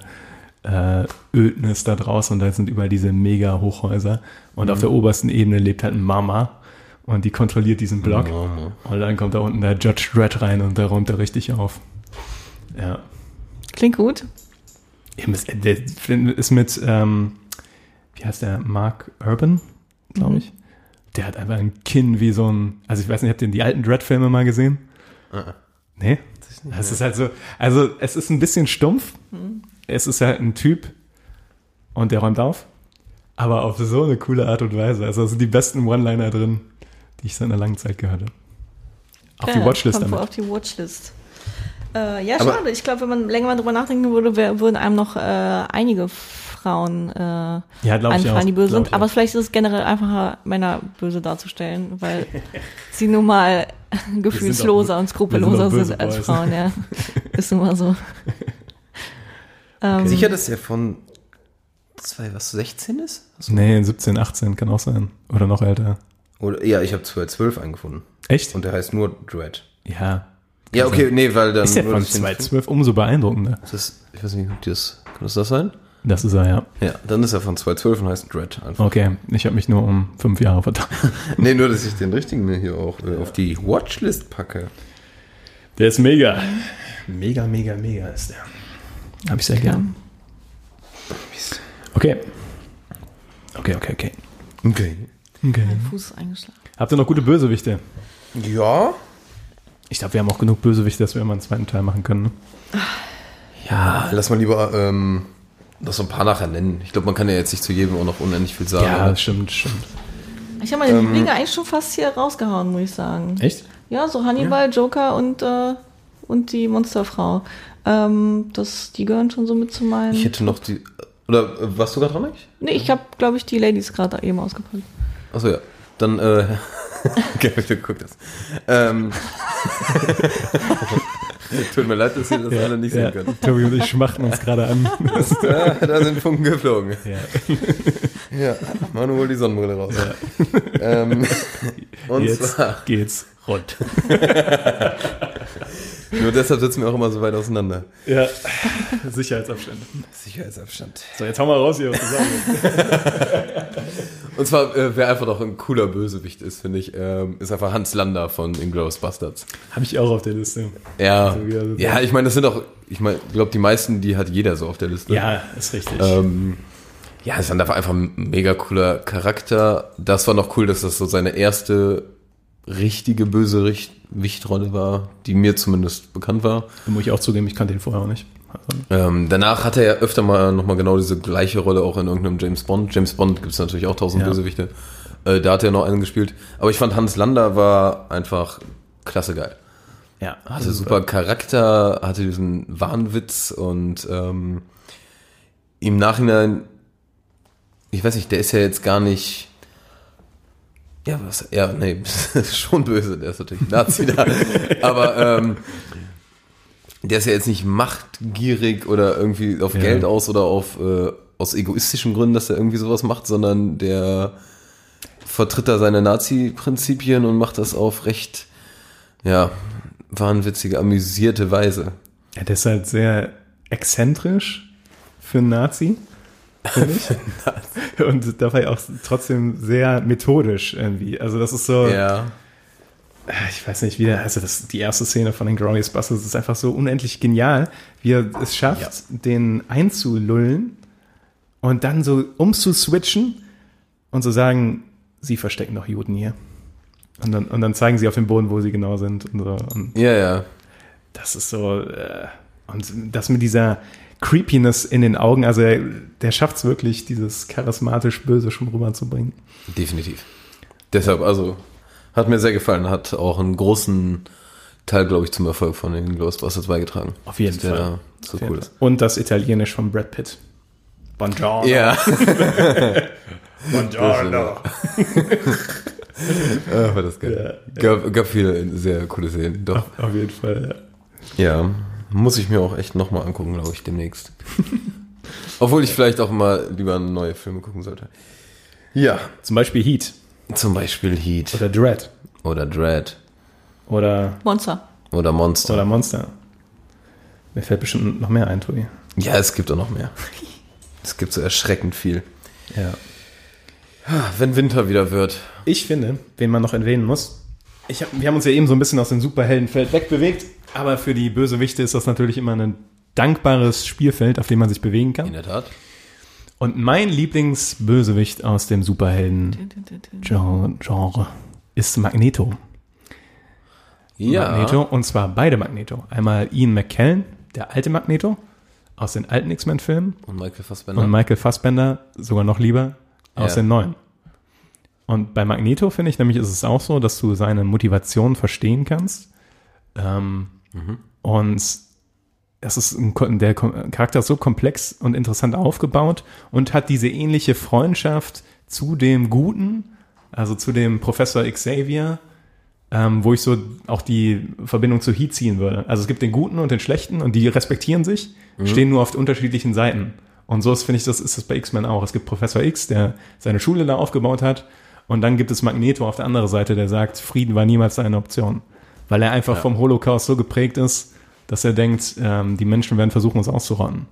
äh, Ödnis da draußen und da sind überall diese mega Hochhäuser und auf der obersten Ebene lebt halt Mama und die kontrolliert diesen Block Mama. und dann kommt da unten der Judge Dredd rein und der räumt da richtig auf. Ja. Klingt gut. Der ist mit, ähm, wie heißt der, Mark Urban, glaube ich. Der hat einfach ein Kinn wie so ein, also ich weiß nicht, habt ihr die alten Dread-Filme mal gesehen? Ah, Nee? Das ist halt so, also es ist ein bisschen stumpf. Es ist halt ein Typ und der räumt auf. Aber auf so eine coole Art und Weise. Also sind die besten One-Liner drin, die ich seit einer langen Zeit gehört habe. Auf die Ja, Watchlist kommt wohl damit. Auf die Watchlist. Äh, ja, Aber- schade. Ich glaube, wenn man länger mal drüber nachdenken würde, wär, würden einem noch äh, einige Frauen äh, Ja, glaube ich auch. einfallen, die böse sind. Aber auch. vielleicht ist es generell einfacher, Männer böse darzustellen, weil sie nun mal gefühlsloser auch- und skrupelloser sind sind, als Boys. Frauen. Ja, ist nun mal so. ähm, Sicher, dass der von zwei, was, 16 ist? Nee, 17, 18 kann auch sein. Oder noch älter. Oder, ja, ich habe 12, 12 eingefunden. Echt? Und der heißt nur Dread. ja. Ja, okay, nee, weil dann. Ist der nur, von dass ich den- 2012 umso beeindruckender. Das ist, ich weiß nicht, ob das, kann das das sein? Das ist er, ja. Ja, dann ist er von 2012 und heißt Dread einfach. Okay, ich habe mich nur um fünf Jahre vertan. Nee, nur, dass ich den richtigen mir hier auch äh, auf die Watchlist packe. Der ist mega. Mega, mega, mega ist der. Hab ich sehr gern. Okay. Okay, okay, okay. Okay. okay. mein Fuß ist eingeschlagen. Habt ihr noch gute Bösewichte? Ja. Ich glaube, wir haben auch genug Bösewichte, dass wir immer einen zweiten Teil machen können. Ne? Ja, lass mal lieber ähm, noch so ein paar nachher nennen. Ich glaube, man kann ja jetzt nicht zu jedem auch noch unendlich viel sagen. Ja, das stimmt, stimmt. Ich habe meine Lieblinge eigentlich schon fast hier rausgehauen, muss ich sagen. Echt? Ja, so Hannibal, Joker und, äh, und die Monsterfrau. Ähm, das, die gehören schon so mit zu meinen. Ich hätte noch die. Oder äh, warst du gerade dran eigentlich? nee, ich habe, glaube ich, die Ladies gerade eben ausgepackt. Achso, ja. Dann, äh. okay, ich geguckt das. Ähm. Tut mir leid, dass ihr das alle nicht sehen könnt. Tobi und ich schmachten uns gerade an. Da, da sind Funken geflogen. ja. Ja, Manu holt die Sonnenbrille raus. Ähm, und Jetzt zwar, geht's rund. nur deshalb sitzen wir auch immer so weit auseinander. Ja. Sicherheitsabstände. Sicherheitsabstand. So, jetzt hau mal raus hier, was willst. Und zwar, äh, wer einfach noch ein cooler Bösewicht ist, finde ich, ähm, ist einfach Hans Lander von Inglourious Bastards. Hab ich auch auf der Liste. Ja, Also, ja, ich meine, das sind auch, ich meine, glaube, die meisten, die hat jeder so auf der Liste. Ja, ist richtig. Ähm, ja, ist dann einfach ein mega cooler Charakter. Das war noch cool, dass das so seine erste richtige Bösewichtrolle war, die mir zumindest bekannt war. Da muss ich auch zugeben, ich kannte ihn vorher auch nicht. Also, Ähm, danach hatte er öfter mal nochmal genau diese gleiche Rolle auch in irgendeinem James Bond. James Bond gibt es natürlich auch tausend Ja. Bösewichte. Äh, da hat er noch einen gespielt. Aber ich fand Hans Lander war einfach klasse geil. ja, Hatte super Charakter, hatte diesen Wahnwitz und ähm, im Nachhinein, ich weiß nicht, der ist ja jetzt gar nicht. Ja, was? Ja, nee, schon böse, der ist natürlich Nazi da. Aber ähm, der ist ja jetzt nicht machtgierig oder irgendwie auf Ja. Geld aus oder auf äh, aus egoistischen Gründen, dass er irgendwie sowas macht, sondern der vertritt da seine Nazi-Prinzipien und macht das auf recht, ja, wahnwitzige, amüsierte Weise. Ja, der ist halt sehr exzentrisch für einen Nazi, finde ich. Und dabei auch trotzdem sehr methodisch irgendwie. Also das ist so, Ja. ich weiß nicht, wie der, also das, die erste Szene von den Glorious Bastards ist einfach so unendlich genial, wie er es schafft, den einzulullen und dann so umzuswitchen und zu sagen, sie verstecken doch Juden hier. Und dann, und dann zeigen sie auf dem Boden, wo sie genau sind. Und, so. und Ja, ja. das ist so, äh, und das mit dieser Creepiness in den Augen. Also er, der schafft es wirklich, dieses charismatisch Böse schon rüberzubringen. Definitiv. Deshalb, also, hat mir sehr gefallen. Hat auch einen großen Teil, glaube ich, zum Erfolg von den Ghostbusters beigetragen. Auf jeden Fall. So cool ist. Und das Italienisch von Brad Pitt. Buongiorno. Ja. Buongiorno. Ah, war das geil. Gab, gab viele sehr coole Szenen. Doch. Auf jeden Fall, ja. Ja, muss ich mir auch echt nochmal angucken, glaube ich, demnächst. Obwohl ich vielleicht auch mal lieber neue Filme gucken sollte. Ja, Zum Beispiel Heat zum Beispiel Heat oder Dread oder Dread oder, Monster. oder Monster. oder Monster. Mir fällt bestimmt noch mehr ein, Tobi. Ja, es gibt auch noch mehr. Es gibt so erschreckend viel. Ja. Wenn Winter wieder wird. Ich finde, wen man noch erwähnen muss, ich hab, wir haben uns ja eben so ein bisschen aus dem Superheldenfeld wegbewegt, aber für die Bösewichte ist das natürlich immer ein dankbares Spielfeld, auf dem man sich bewegen In kann. der Tat. Und mein Lieblingsbösewicht aus dem Superhelden-Genre ist Magneto. Ja. Magneto, und zwar beide Magneto. Einmal Ian McKellen, der alte Magneto, aus den alten X-Men-Filmen, Und Michael Fassbender. und Michael Fassbender, sogar noch lieber, aus Ja. den neuen. Und bei Magneto finde ich nämlich ist es auch so, dass du seine Motivation verstehen kannst. Ähm, Und das ist ein, der Charakter ist so komplex und interessant aufgebaut und hat diese ähnliche Freundschaft zu dem Guten, also zu dem Professor Xavier, ähm, wo ich so auch die Verbindung zu Heat ziehen würde. Also es gibt den Guten und den Schlechten und die respektieren sich, stehen nur auf unterschiedlichen Seiten. Und so ist, finde ich, das ist das bei X-Men auch. Es gibt Professor X, der seine Schule da aufgebaut hat. Und dann gibt es Magneto auf der anderen Seite, der sagt, Frieden war niemals eine Option. Weil er einfach vom Holocaust so geprägt ist, dass er denkt, ähm, die Menschen werden versuchen, uns auszurotten.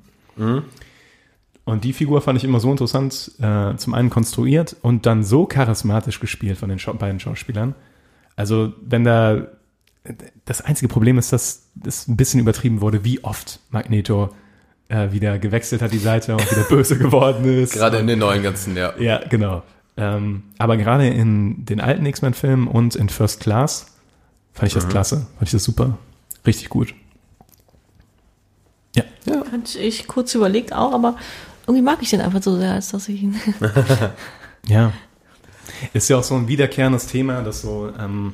Und die Figur fand ich immer so interessant, äh, zum einen konstruiert und dann so charismatisch gespielt von den Schau beiden Schauspielern. Also, wenn da, das einzige Problem ist, dass es ein bisschen übertrieben wurde, wie oft Magneto äh, wieder gewechselt hat die Seite und wieder böse geworden ist. Gerade in den neuen ganzen, ja. Ja, genau. Ähm, aber gerade in den alten X-Men-Filmen und in First Class fand ich das klasse. Fand ich das super. Richtig gut. Ja. Hatte ich kurz überlegt auch, aber irgendwie mag ich den einfach so sehr, als dass ich ihn. Ja. Ist ja auch so ein wiederkehrendes Thema, dass so, ähm,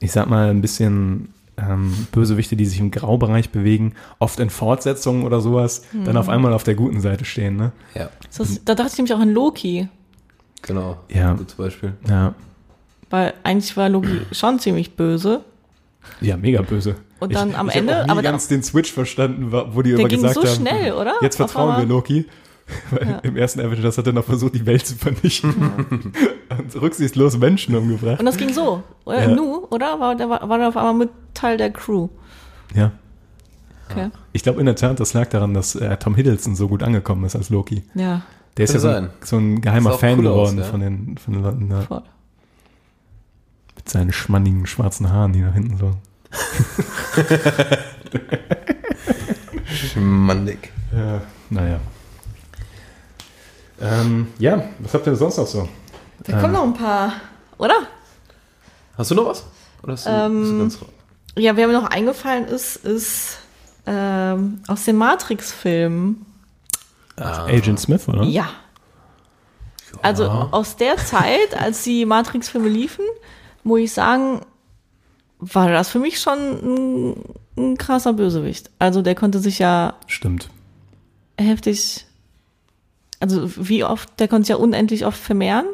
ich sag mal, ein bisschen ähm, Bösewichte, die sich im Graubereich bewegen, oft in Fortsetzungen oder sowas, dann auf einmal auf der guten Seite stehen, ne? Ja, Das, da dachte ich nämlich auch an Loki, genau. Ja. Gutes Beispiel. Ja. Weil eigentlich war Loki schon ziemlich böse. Ja, mega böse. Und dann am ich Ende- aber dann- ganz den Switch verstanden, wo die Der immer ging gesagt so haben, schnell, oder? Jetzt Auf vertrauen wir. Loki. Weil Ja. im ersten Avengers hat er noch versucht, die Welt zu vernichten. Und rücksichtslos Menschen umgebracht. Und das ging so, oder? Ja. Nu, oder? War der, war der auf einmal mit Teil der Crew. Ja. Okay. Ich glaube in der Tat, das lag daran, dass äh, Tom Hiddleston so gut angekommen ist als Loki. Ja, Der ist ja Kann so sein. ein, so ein geheimer Fan cool aus, geworden ja. von, den, von den Leuten da. voll. Mit seinen schmannigen schwarzen Haaren, die nach hinten so. Schmandig. Ja, naja. Ähm, ja, was habt ihr sonst noch so? Da kommen noch ein paar, oder? Hast du noch was? Oder hast du, Ähm, ganz Ja, wer mir noch eingefallen ist, ist ähm, aus dem Matrix-Film. Agent Smith, oder? Ja. Also aus der Zeit, als die Matrix-Filme liefen, muss ich sagen, war das für mich schon ein, ein krasser Bösewicht. Also der konnte sich ja Stimmt. heftig, also wie oft, der konnte sich ja unendlich oft vermehren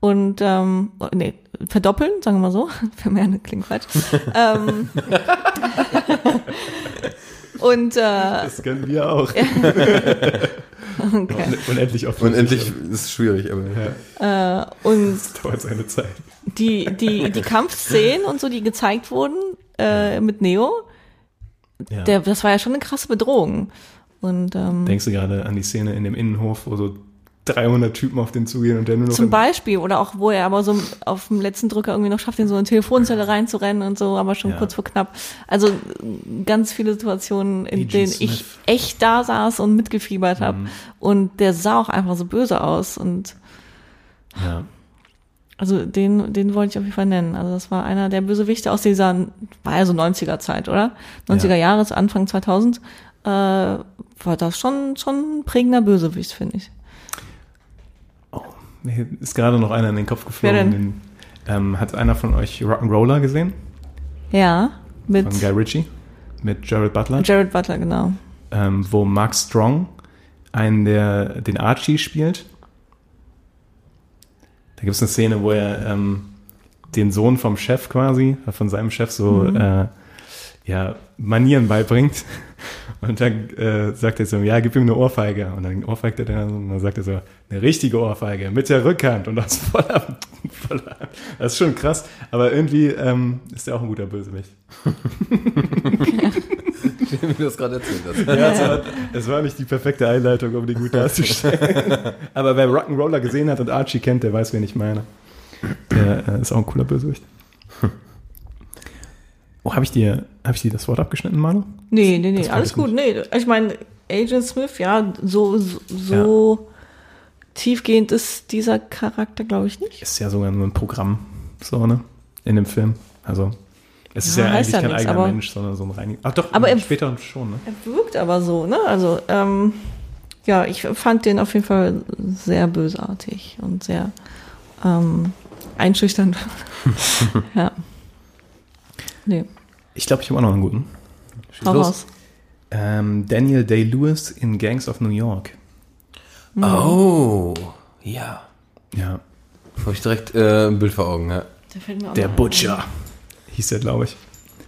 und ähm, nee, verdoppeln, sagen wir mal so. Vermehren klingt falsch. ähm, und äh, Das können wir auch. okay. Unendlich oft. Unendlich ist schwierig, aber äh, und Das dauert seine Zeit. die, die, die Kampfszenen und so, die gezeigt wurden äh, mit Neo, Ja. der, das war ja schon eine krasse Bedrohung. Und ähm, Denkst du gerade an die Szene in dem Innenhof, wo so 300 Typen auf den zugehen und der nur noch zum Beispiel, oder auch, wo er aber so auf dem letzten Drücker irgendwie noch schafft, in so eine Telefonzelle reinzurennen und so, aber schon Ja. kurz vor knapp. Also ganz viele Situationen, in Agent denen Smith. Mhm. ich echt da saß und mitgefiebert habe. Und der sah auch einfach so böse aus. Und Ja. also den, den wollte ich auf jeden Fall nennen. Also das war einer der Bösewichte aus dieser, war ja so 90er Zeit, oder? 90er Ja. Jahre, Anfang 2000. äh, war das schon, schon ein prägender Bösewicht, finde ich. Mir ist gerade noch einer in den Kopf geflogen. Wer denn? Den, ähm, hat einer von euch Rock'n'Roller gesehen? Ja, mit Von Guy Ritchie? Mit Jared Butler? Jared Butler, genau. ähm, wo Mark Strong einen, der den Archie spielt. Da gibt es eine Szene, wo er ähm, den Sohn vom Chef quasi, von seinem Chef so äh, ja, Manieren beibringt. Und dann äh, sagt er so, ja, gib ihm eine Ohrfeige. Und dann ohrfeigt er den und dann sagt er so, eine richtige Ohrfeige mit der Rückhand und aus voller, voller Das ist schon krass, aber irgendwie ähm, ist er auch ein guter Bösewicht. Wie du das gerade erzählt hast. Ja, es war, es war nicht die perfekte Einleitung, um den gut darzustellen. Aber wer Rock'n'Roller gesehen hat und Archie kennt, der weiß, wen ich meine. Der äh, ist auch ein cooler Bösewicht. Oh, habe ich dir, habe ich dir das Wort abgeschnitten, Manu? Nee, nee, nee, Das alles gut. Nee, ich meine, Agent Smith, ja, so, so, so tiefgehend ist dieser Charakter, glaube ich, nicht. Ist ja sogar nur ein Programm, so, ne? In dem Film. Also, es ist Ja, ja, heißt eigentlich ja kein nichts, eigener Mensch, sondern so ein reiniger. Ach doch, Aber er- später schon, ne? Er wirkt aber so, ne? Also, ähm, ja, ich fand den auf jeden Fall sehr bösartig und sehr ähm, einschüchternd. ja. Nee, Ich glaube, ich habe auch noch einen guten. hau los. raus. Ähm, Daniel Day-Lewis in Gangs of New York. Oh, ja. Ja, Habe ich direkt äh, ein Bild vor Augen, ja. Der, Butcher hieß der, glaube ich.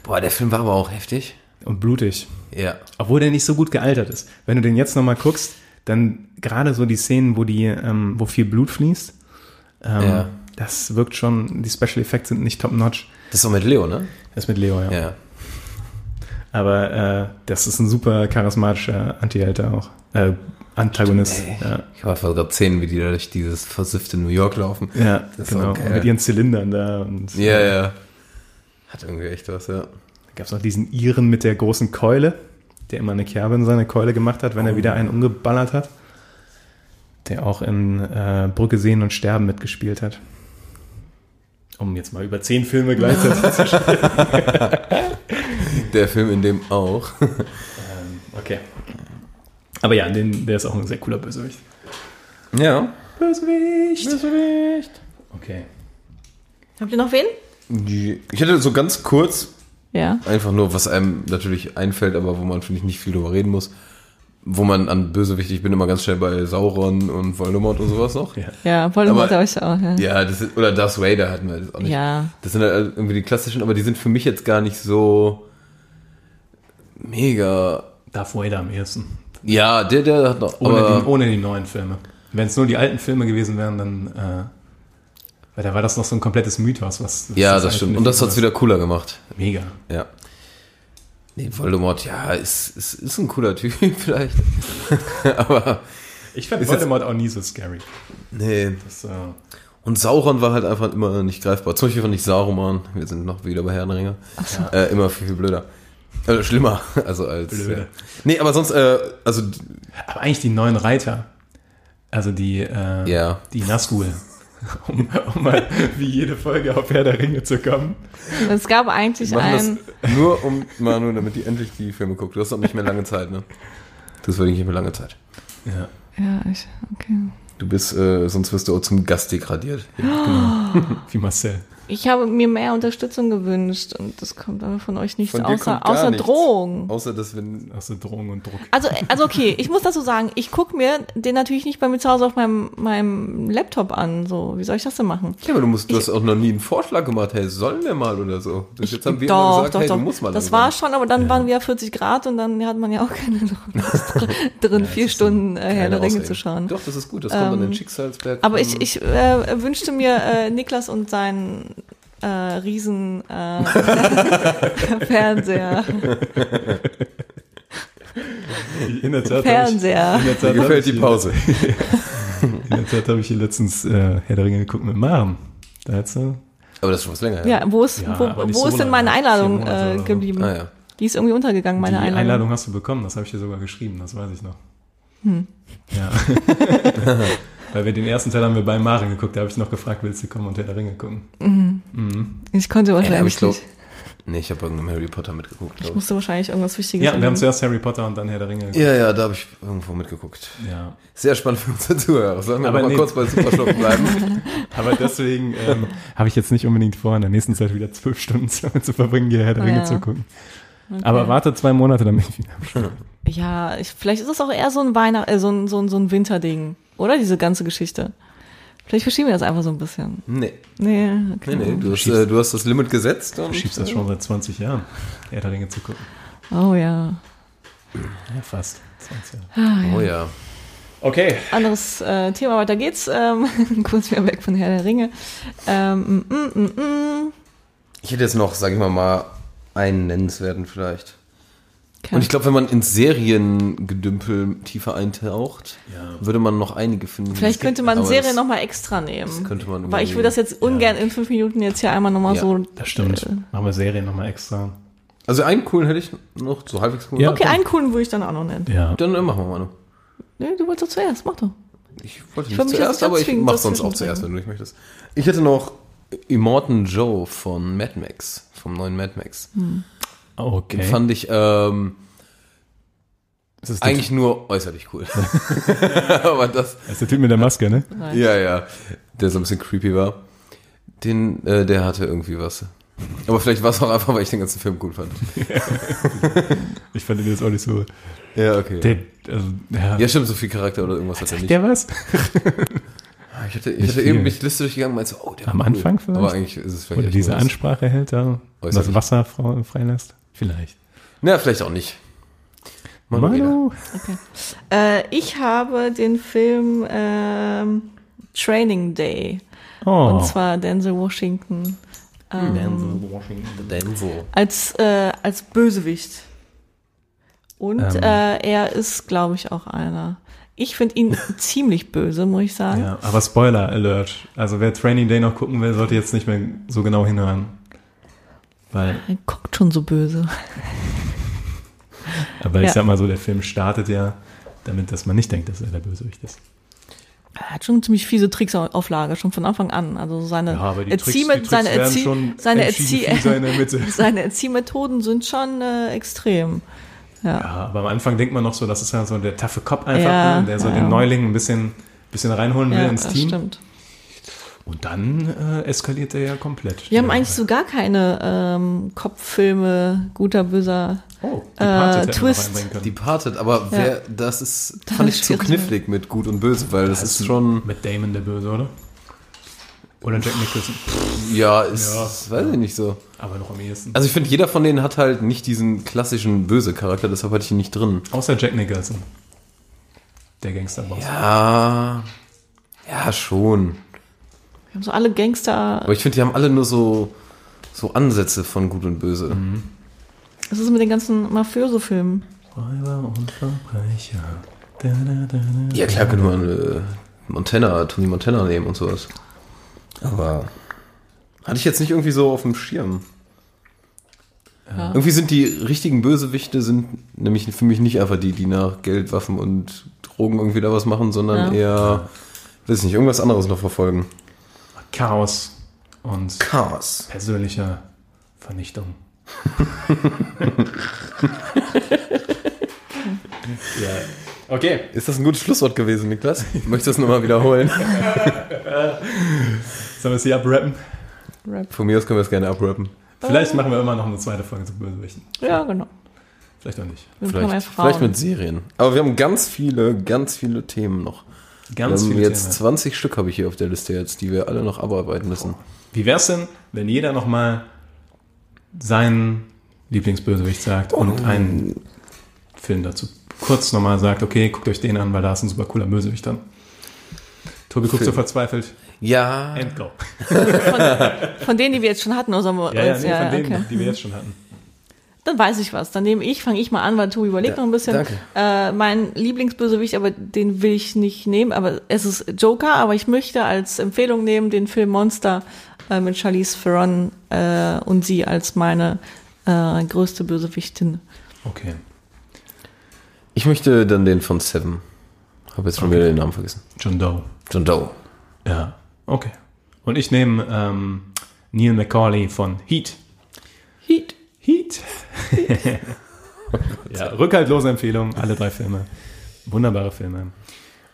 Boah, der Film war aber auch heftig. Und blutig. Ja. Obwohl der nicht so gut gealtert ist. Wenn du den jetzt nochmal guckst, dann gerade so die Szenen, wo die, ähm, wo viel Blut fließt, ähm, Ja. das wirkt schon, die Special Effects sind nicht top notch. Das ist auch mit Leo, ne? Das mit Leo, ja. Ja. Aber äh, das ist ein super charismatischer Anti-Held auch. Äh, Antagonist. Ey. Ja, Ich habe einfach gerade Szenen, wie die da durch dieses versiffte New York laufen. ja Das ist genau. mit ihren Zylindern da. Und Ja, ja. Hat irgendwie echt was, ja. Da gab es noch diesen Iren mit der großen Keule, der immer eine Kerbe in seine Keule gemacht hat, wenn er wieder einen umgeballert hat. Der auch in äh, Brücke sehen und sterben mitgespielt hat. Um jetzt mal über zehn Filme gleichzeitig zu sprechen. Der Film in dem auch. Okay. Aber ja, den, der ist auch ein sehr cooler Bösewicht. Ja. Bösewicht! Bösewicht! Okay. Habt ihr noch wen? Ich hätte so ganz kurz, Ja. einfach nur, was einem natürlich einfällt, aber wo man, finde ich, nicht viel drüber reden muss. Wo man an Bösewicht, ich bin immer ganz schnell bei Sauron und Voldemort und sowas noch. Ja. Ja, Voldemort habe ich auch. Ja. Ja, das ist, oder Darth Vader hatten wir das auch nicht. ja. Das sind halt irgendwie die klassischen, aber die sind für mich jetzt gar nicht so mega. Darth Vader am ehesten. Ja, der, der hat noch. Ohne, aber, die, ohne die neuen Filme. Wenn es nur die alten Filme gewesen wären, dann. Äh, weil da war das noch so ein komplettes Mythos. Was, was ja, das eigentlich stimmt. Und das hat's Figur wieder cooler gemacht. Mega. Ja. Nee, Voldemort, ja, ist, ist, ist ein cooler Typ vielleicht. aber Ich fand jetzt- Voldemort auch nie so scary. nee. Das, äh, Und Sauron war halt einfach immer nicht greifbar. Zum Beispiel fand ich Saruman, wir sind noch wieder bei Herrn der Ringe, äh, immer viel, viel blöder. Äh, schlimmer, also als. Blöder. Ja. Nee, aber sonst, äh, also, aber eigentlich die neuen Reiter. Also die, äh, ja. die Nazgul. um, um mal wie jede Folge auf Herr der Ringe zu kommen. Es gab eigentlich einen. das nur um Manu, damit die endlich die Filme guckt. Du hast auch nicht mehr lange Zeit, ne? Du hast wirklich nicht mehr lange Zeit. Ja. Ja, ich, okay. Du bist, äh, sonst wirst du auch zum Gast degradiert. Wie Marcel. Ich habe mir mehr Unterstützung gewünscht und das kommt aber von euch nichts Von außer, außer nichts. Drohung. Außer, dass wenn. Aus der Drohung und Druck. Also, also okay, ich muss dazu sagen, ich gucke mir den natürlich nicht bei mir zu Hause auf meinem, meinem Laptop an. So, wie soll ich das denn machen? Ja, aber du musst, du hast auch noch nie einen Vorschlag gemacht, hey, sollen wir mal oder so. Das jetzt haben wir doch, immer gesagt, doch, hey, doch. du musst mal. das langsam. war schon, aber dann waren wir 40 Grad und dann hat man ja auch keine Lust drin, vier Stunden äh, Herr Keine der Ringe zu schauen. Doch, das ist gut, das kommt an den Ähm, Schicksalsberg. Aber ich, ich äh, wünschte mir äh, Niklas und seinen äh, riesen äh, Fernseher. In der Tat Fernseher. Ich, in der Tat Mir habe gefällt ich, die Pause. In der Tat habe ich hier letztens äh, Herr der Ringe geguckt mit Maren. Da hat sie, Aber das ist schon was länger. Ja, wo ist, Ja, wo, wo so ist denn meine Einladung äh, geblieben? Ah, ja. Die ist irgendwie untergegangen, meine die Einladung. Einladung hast du bekommen, das habe ich dir sogar geschrieben, das weiß ich noch. Hm. Ja. Weil wir den ersten Teil haben wir bei Maren geguckt, da habe ich noch gefragt, willst du kommen und Herr der Ringe gucken? Ich konnte Ey, wahrscheinlich ich glaub, nicht. Nee, ich habe irgendeinem Harry Potter mitgeguckt, Ich glaube ich. musste wahrscheinlich irgendwas Wichtiges Ja, wir haben zuerst Harry Potter und dann Herr der Ringe. geguckt. Ja, ja, da habe ich irgendwo mitgeguckt. Ja. Sehr spannend für unsere Zuhörer. Sollen wir Aber mal nee. kurz bei Superschluck bleiben? Aber deswegen ähm, habe ich jetzt nicht unbedingt vor, in der nächsten Zeit wieder zwölf Stunden zu, zu verbringen, hier Herr der Ah, Ringe ja. zu gucken. Aber warte zwei Monate, damit ich wieder am Start bin. Ja, ich, vielleicht ist das auch eher so ein Weihnacht, äh, so ein, so ein, so ein Winterding, oder? Diese ganze Geschichte. Vielleicht verschieben wir das einfach so ein bisschen. Nee, Nee, okay. nee, nee. Du hast, äh, du hast das Limit gesetzt. Und, Du schiebst das schon seit 20 Jahren, Herr der Ringe zu gucken. Oh ja. Ja, fast. 20 Jahre. Oh ja. Okay. Anderes äh, Thema, weiter geht's. Ähm, kurz wieder weg von Herr der Ringe. Ähm, mm, mm, mm, mm. Ich hätte jetzt noch, sag ich mal, mal einen nennenswerten vielleicht. Okay. Und ich glaube, wenn man ins Seriengedümpel tiefer eintaucht, Ja. würde man noch einige finden. Vielleicht könnte man Serien das- nochmal extra nehmen. könnte man Weil ich will das jetzt ungern in fünf Minuten jetzt hier einmal nochmal Ja, so. Das stimmt. Äh, Machen wir Serien nochmal extra. Also einen coolen hätte ich noch, so halbwegs cool. Ja. okay, einen coolen würde ich dann auch noch nennen. Ja. Dann äh, machen wir mal noch. Nee, du wolltest doch zuerst, mach doch. Ich wollte Ich nicht zuerst, aber ich mach das sonst auch zuerst, wenn du nicht möchtest. Ich hätte noch Immortan Joe von Mad Max, vom neuen Mad Max. Hm. Okay. Den fand ich ähm, das ist der, eigentlich nur äußerlich cool. aber das, das ist der Typ mit der Maske, ne? ja, ja, der so ein bisschen creepy war. Den, äh, der hatte irgendwie was. Aber vielleicht war es auch einfach, weil ich den ganzen Film cool fand. Ich fand den jetzt auch nicht so. Ja, okay. Der, also, ja. ja, stimmt, so viel Charakter oder irgendwas hat er nicht. der was? Ich hatte, ich hatte eben mich die Liste durchgegangen und meinte so, oh, der Am war cool. Anfang vielleicht? Aber eigentlich ist es vielleicht Oder diese. Ansprache hält da das. Wasser freilässt? Vielleicht. Na, vielleicht auch nicht. Manu. Äh, ich habe den Film ähm, Training Day. Oh. Und zwar Denzel Washington Denzel. als, äh, als Bösewicht. Und Ähm. äh, er ist, glaube ich, auch einer. Ich finde ihn ziemlich böse, muss ich sagen. Ja, aber Spoiler Alert. Also wer Training Day noch gucken will, sollte jetzt nicht mehr so genau hinhören. Weil, Er guckt schon so böse. aber ich Ja. sag mal so, der Film startet ja damit, dass man nicht denkt, dass er der Bösewicht ist. Er hat schon ziemlich fiese Tricks au- auf Lager, schon von Anfang an. Also seine Ja, aber die Erziehme- Tricks- die Tricks seine, Erzie seine, Erzie seine Erziehmethoden sind schon äh, extrem. Ja. Ja, aber am Anfang denkt man noch so, das ist ja so der taffe Cop einfach, Ja, der so den Neuling ein bisschen, bisschen reinholen will Ja, ins das Team. stimmt. Und dann äh, eskaliert er ja komplett. Wir haben eigentlich so gar keine ähm, Kopffilme, guter, böser. oh, die äh, Twist. Departed, aber wer, das ist, Da fand ist ich zu knifflig mit Gut und Böse, weil das, ist schon, Mit Damon der Böse, oder? Oder Jack Nicholson. ja, ist, Ja. weiß ich nicht so. Aber noch am ehesten. Also ich finde, jeder von denen hat halt nicht diesen klassischen Böse-Charakter, deshalb hatte ich ihn nicht drin. Außer Jack Nicholson. Der Gangsterboss. Ja, ja, schon. Wir haben so alle Gangster. Aber ich finde, die haben alle nur so, so Ansätze von Gut und Böse. Was ist mit den ganzen Mafioso-Filmen? Räuber und Verbrecher. Da, da, da, da. Ja, klar könnte man äh, Montana, Tony Montana nehmen und sowas. Aber hatte ich jetzt nicht irgendwie so auf dem Schirm. Ja. Irgendwie sind die richtigen Bösewichte sind nämlich für mich nicht einfach die, die nach Geld, Waffen und Drogen irgendwie da was machen, sondern Ja. eher, weiß ich nicht, irgendwas anderes noch verfolgen. Chaos und Chaos. persönliche Vernichtung. ja. Okay. Ist das ein gutes Schlusswort gewesen, Niklas? Möchtest du das nochmal wiederholen? Sollen wir es hier abrappen? Von mir aus können wir es gerne abrappen. Vielleicht machen wir immer noch eine zweite Folge zu Bösewichten. Ja, genau. Vielleicht auch nicht. Vielleicht, vielleicht mit Serien. Aber wir haben ganz viele, ganz viele Themen noch. Ganz wir haben viele jetzt Themen. 20 Stück habe ich hier auf der Liste jetzt, die wir alle noch abarbeiten müssen. Wie wär's denn, wenn jeder nochmal seinen Lieblingsbösewicht sagt und einen Film dazu kurz nochmal sagt, okay, guckt euch den an, weil da ist ein super cooler Bösewicht dann. Tobi guckt so verzweifelt. Ja. And go. Von denen, die wir jetzt schon hatten, oder sollen wir Ja, ja, uns- nee, von denen, okay. die wir jetzt schon hatten. Dann weiß ich was. Dann nehme ich, fange ich mal an, weil Tobi überlegt Ja, noch ein bisschen. danke. Äh, mein Lieblingsbösewicht, aber den will ich nicht nehmen. Aber es ist Joker, aber ich möchte als Empfehlung nehmen den Film Monster äh, mit Charlize Theron äh, und sie als meine äh, größte Bösewichtin. Okay. Ich möchte dann den von Seven. Habe jetzt schon Okay. wieder den Namen vergessen. John Doe. John Doe. Ja, okay. Und ich nehme ähm, Neil McCauley von Heat. Heat. Ja, rückhaltlose Empfehlung, alle drei Filme. Wunderbare Filme.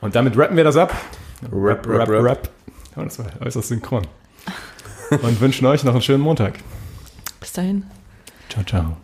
Und damit rappen wir das ab. Rap, rap, rap. Oh, das war äußerst synchron. Und wünschen euch noch einen schönen Montag. Bis dahin. Ciao, ciao.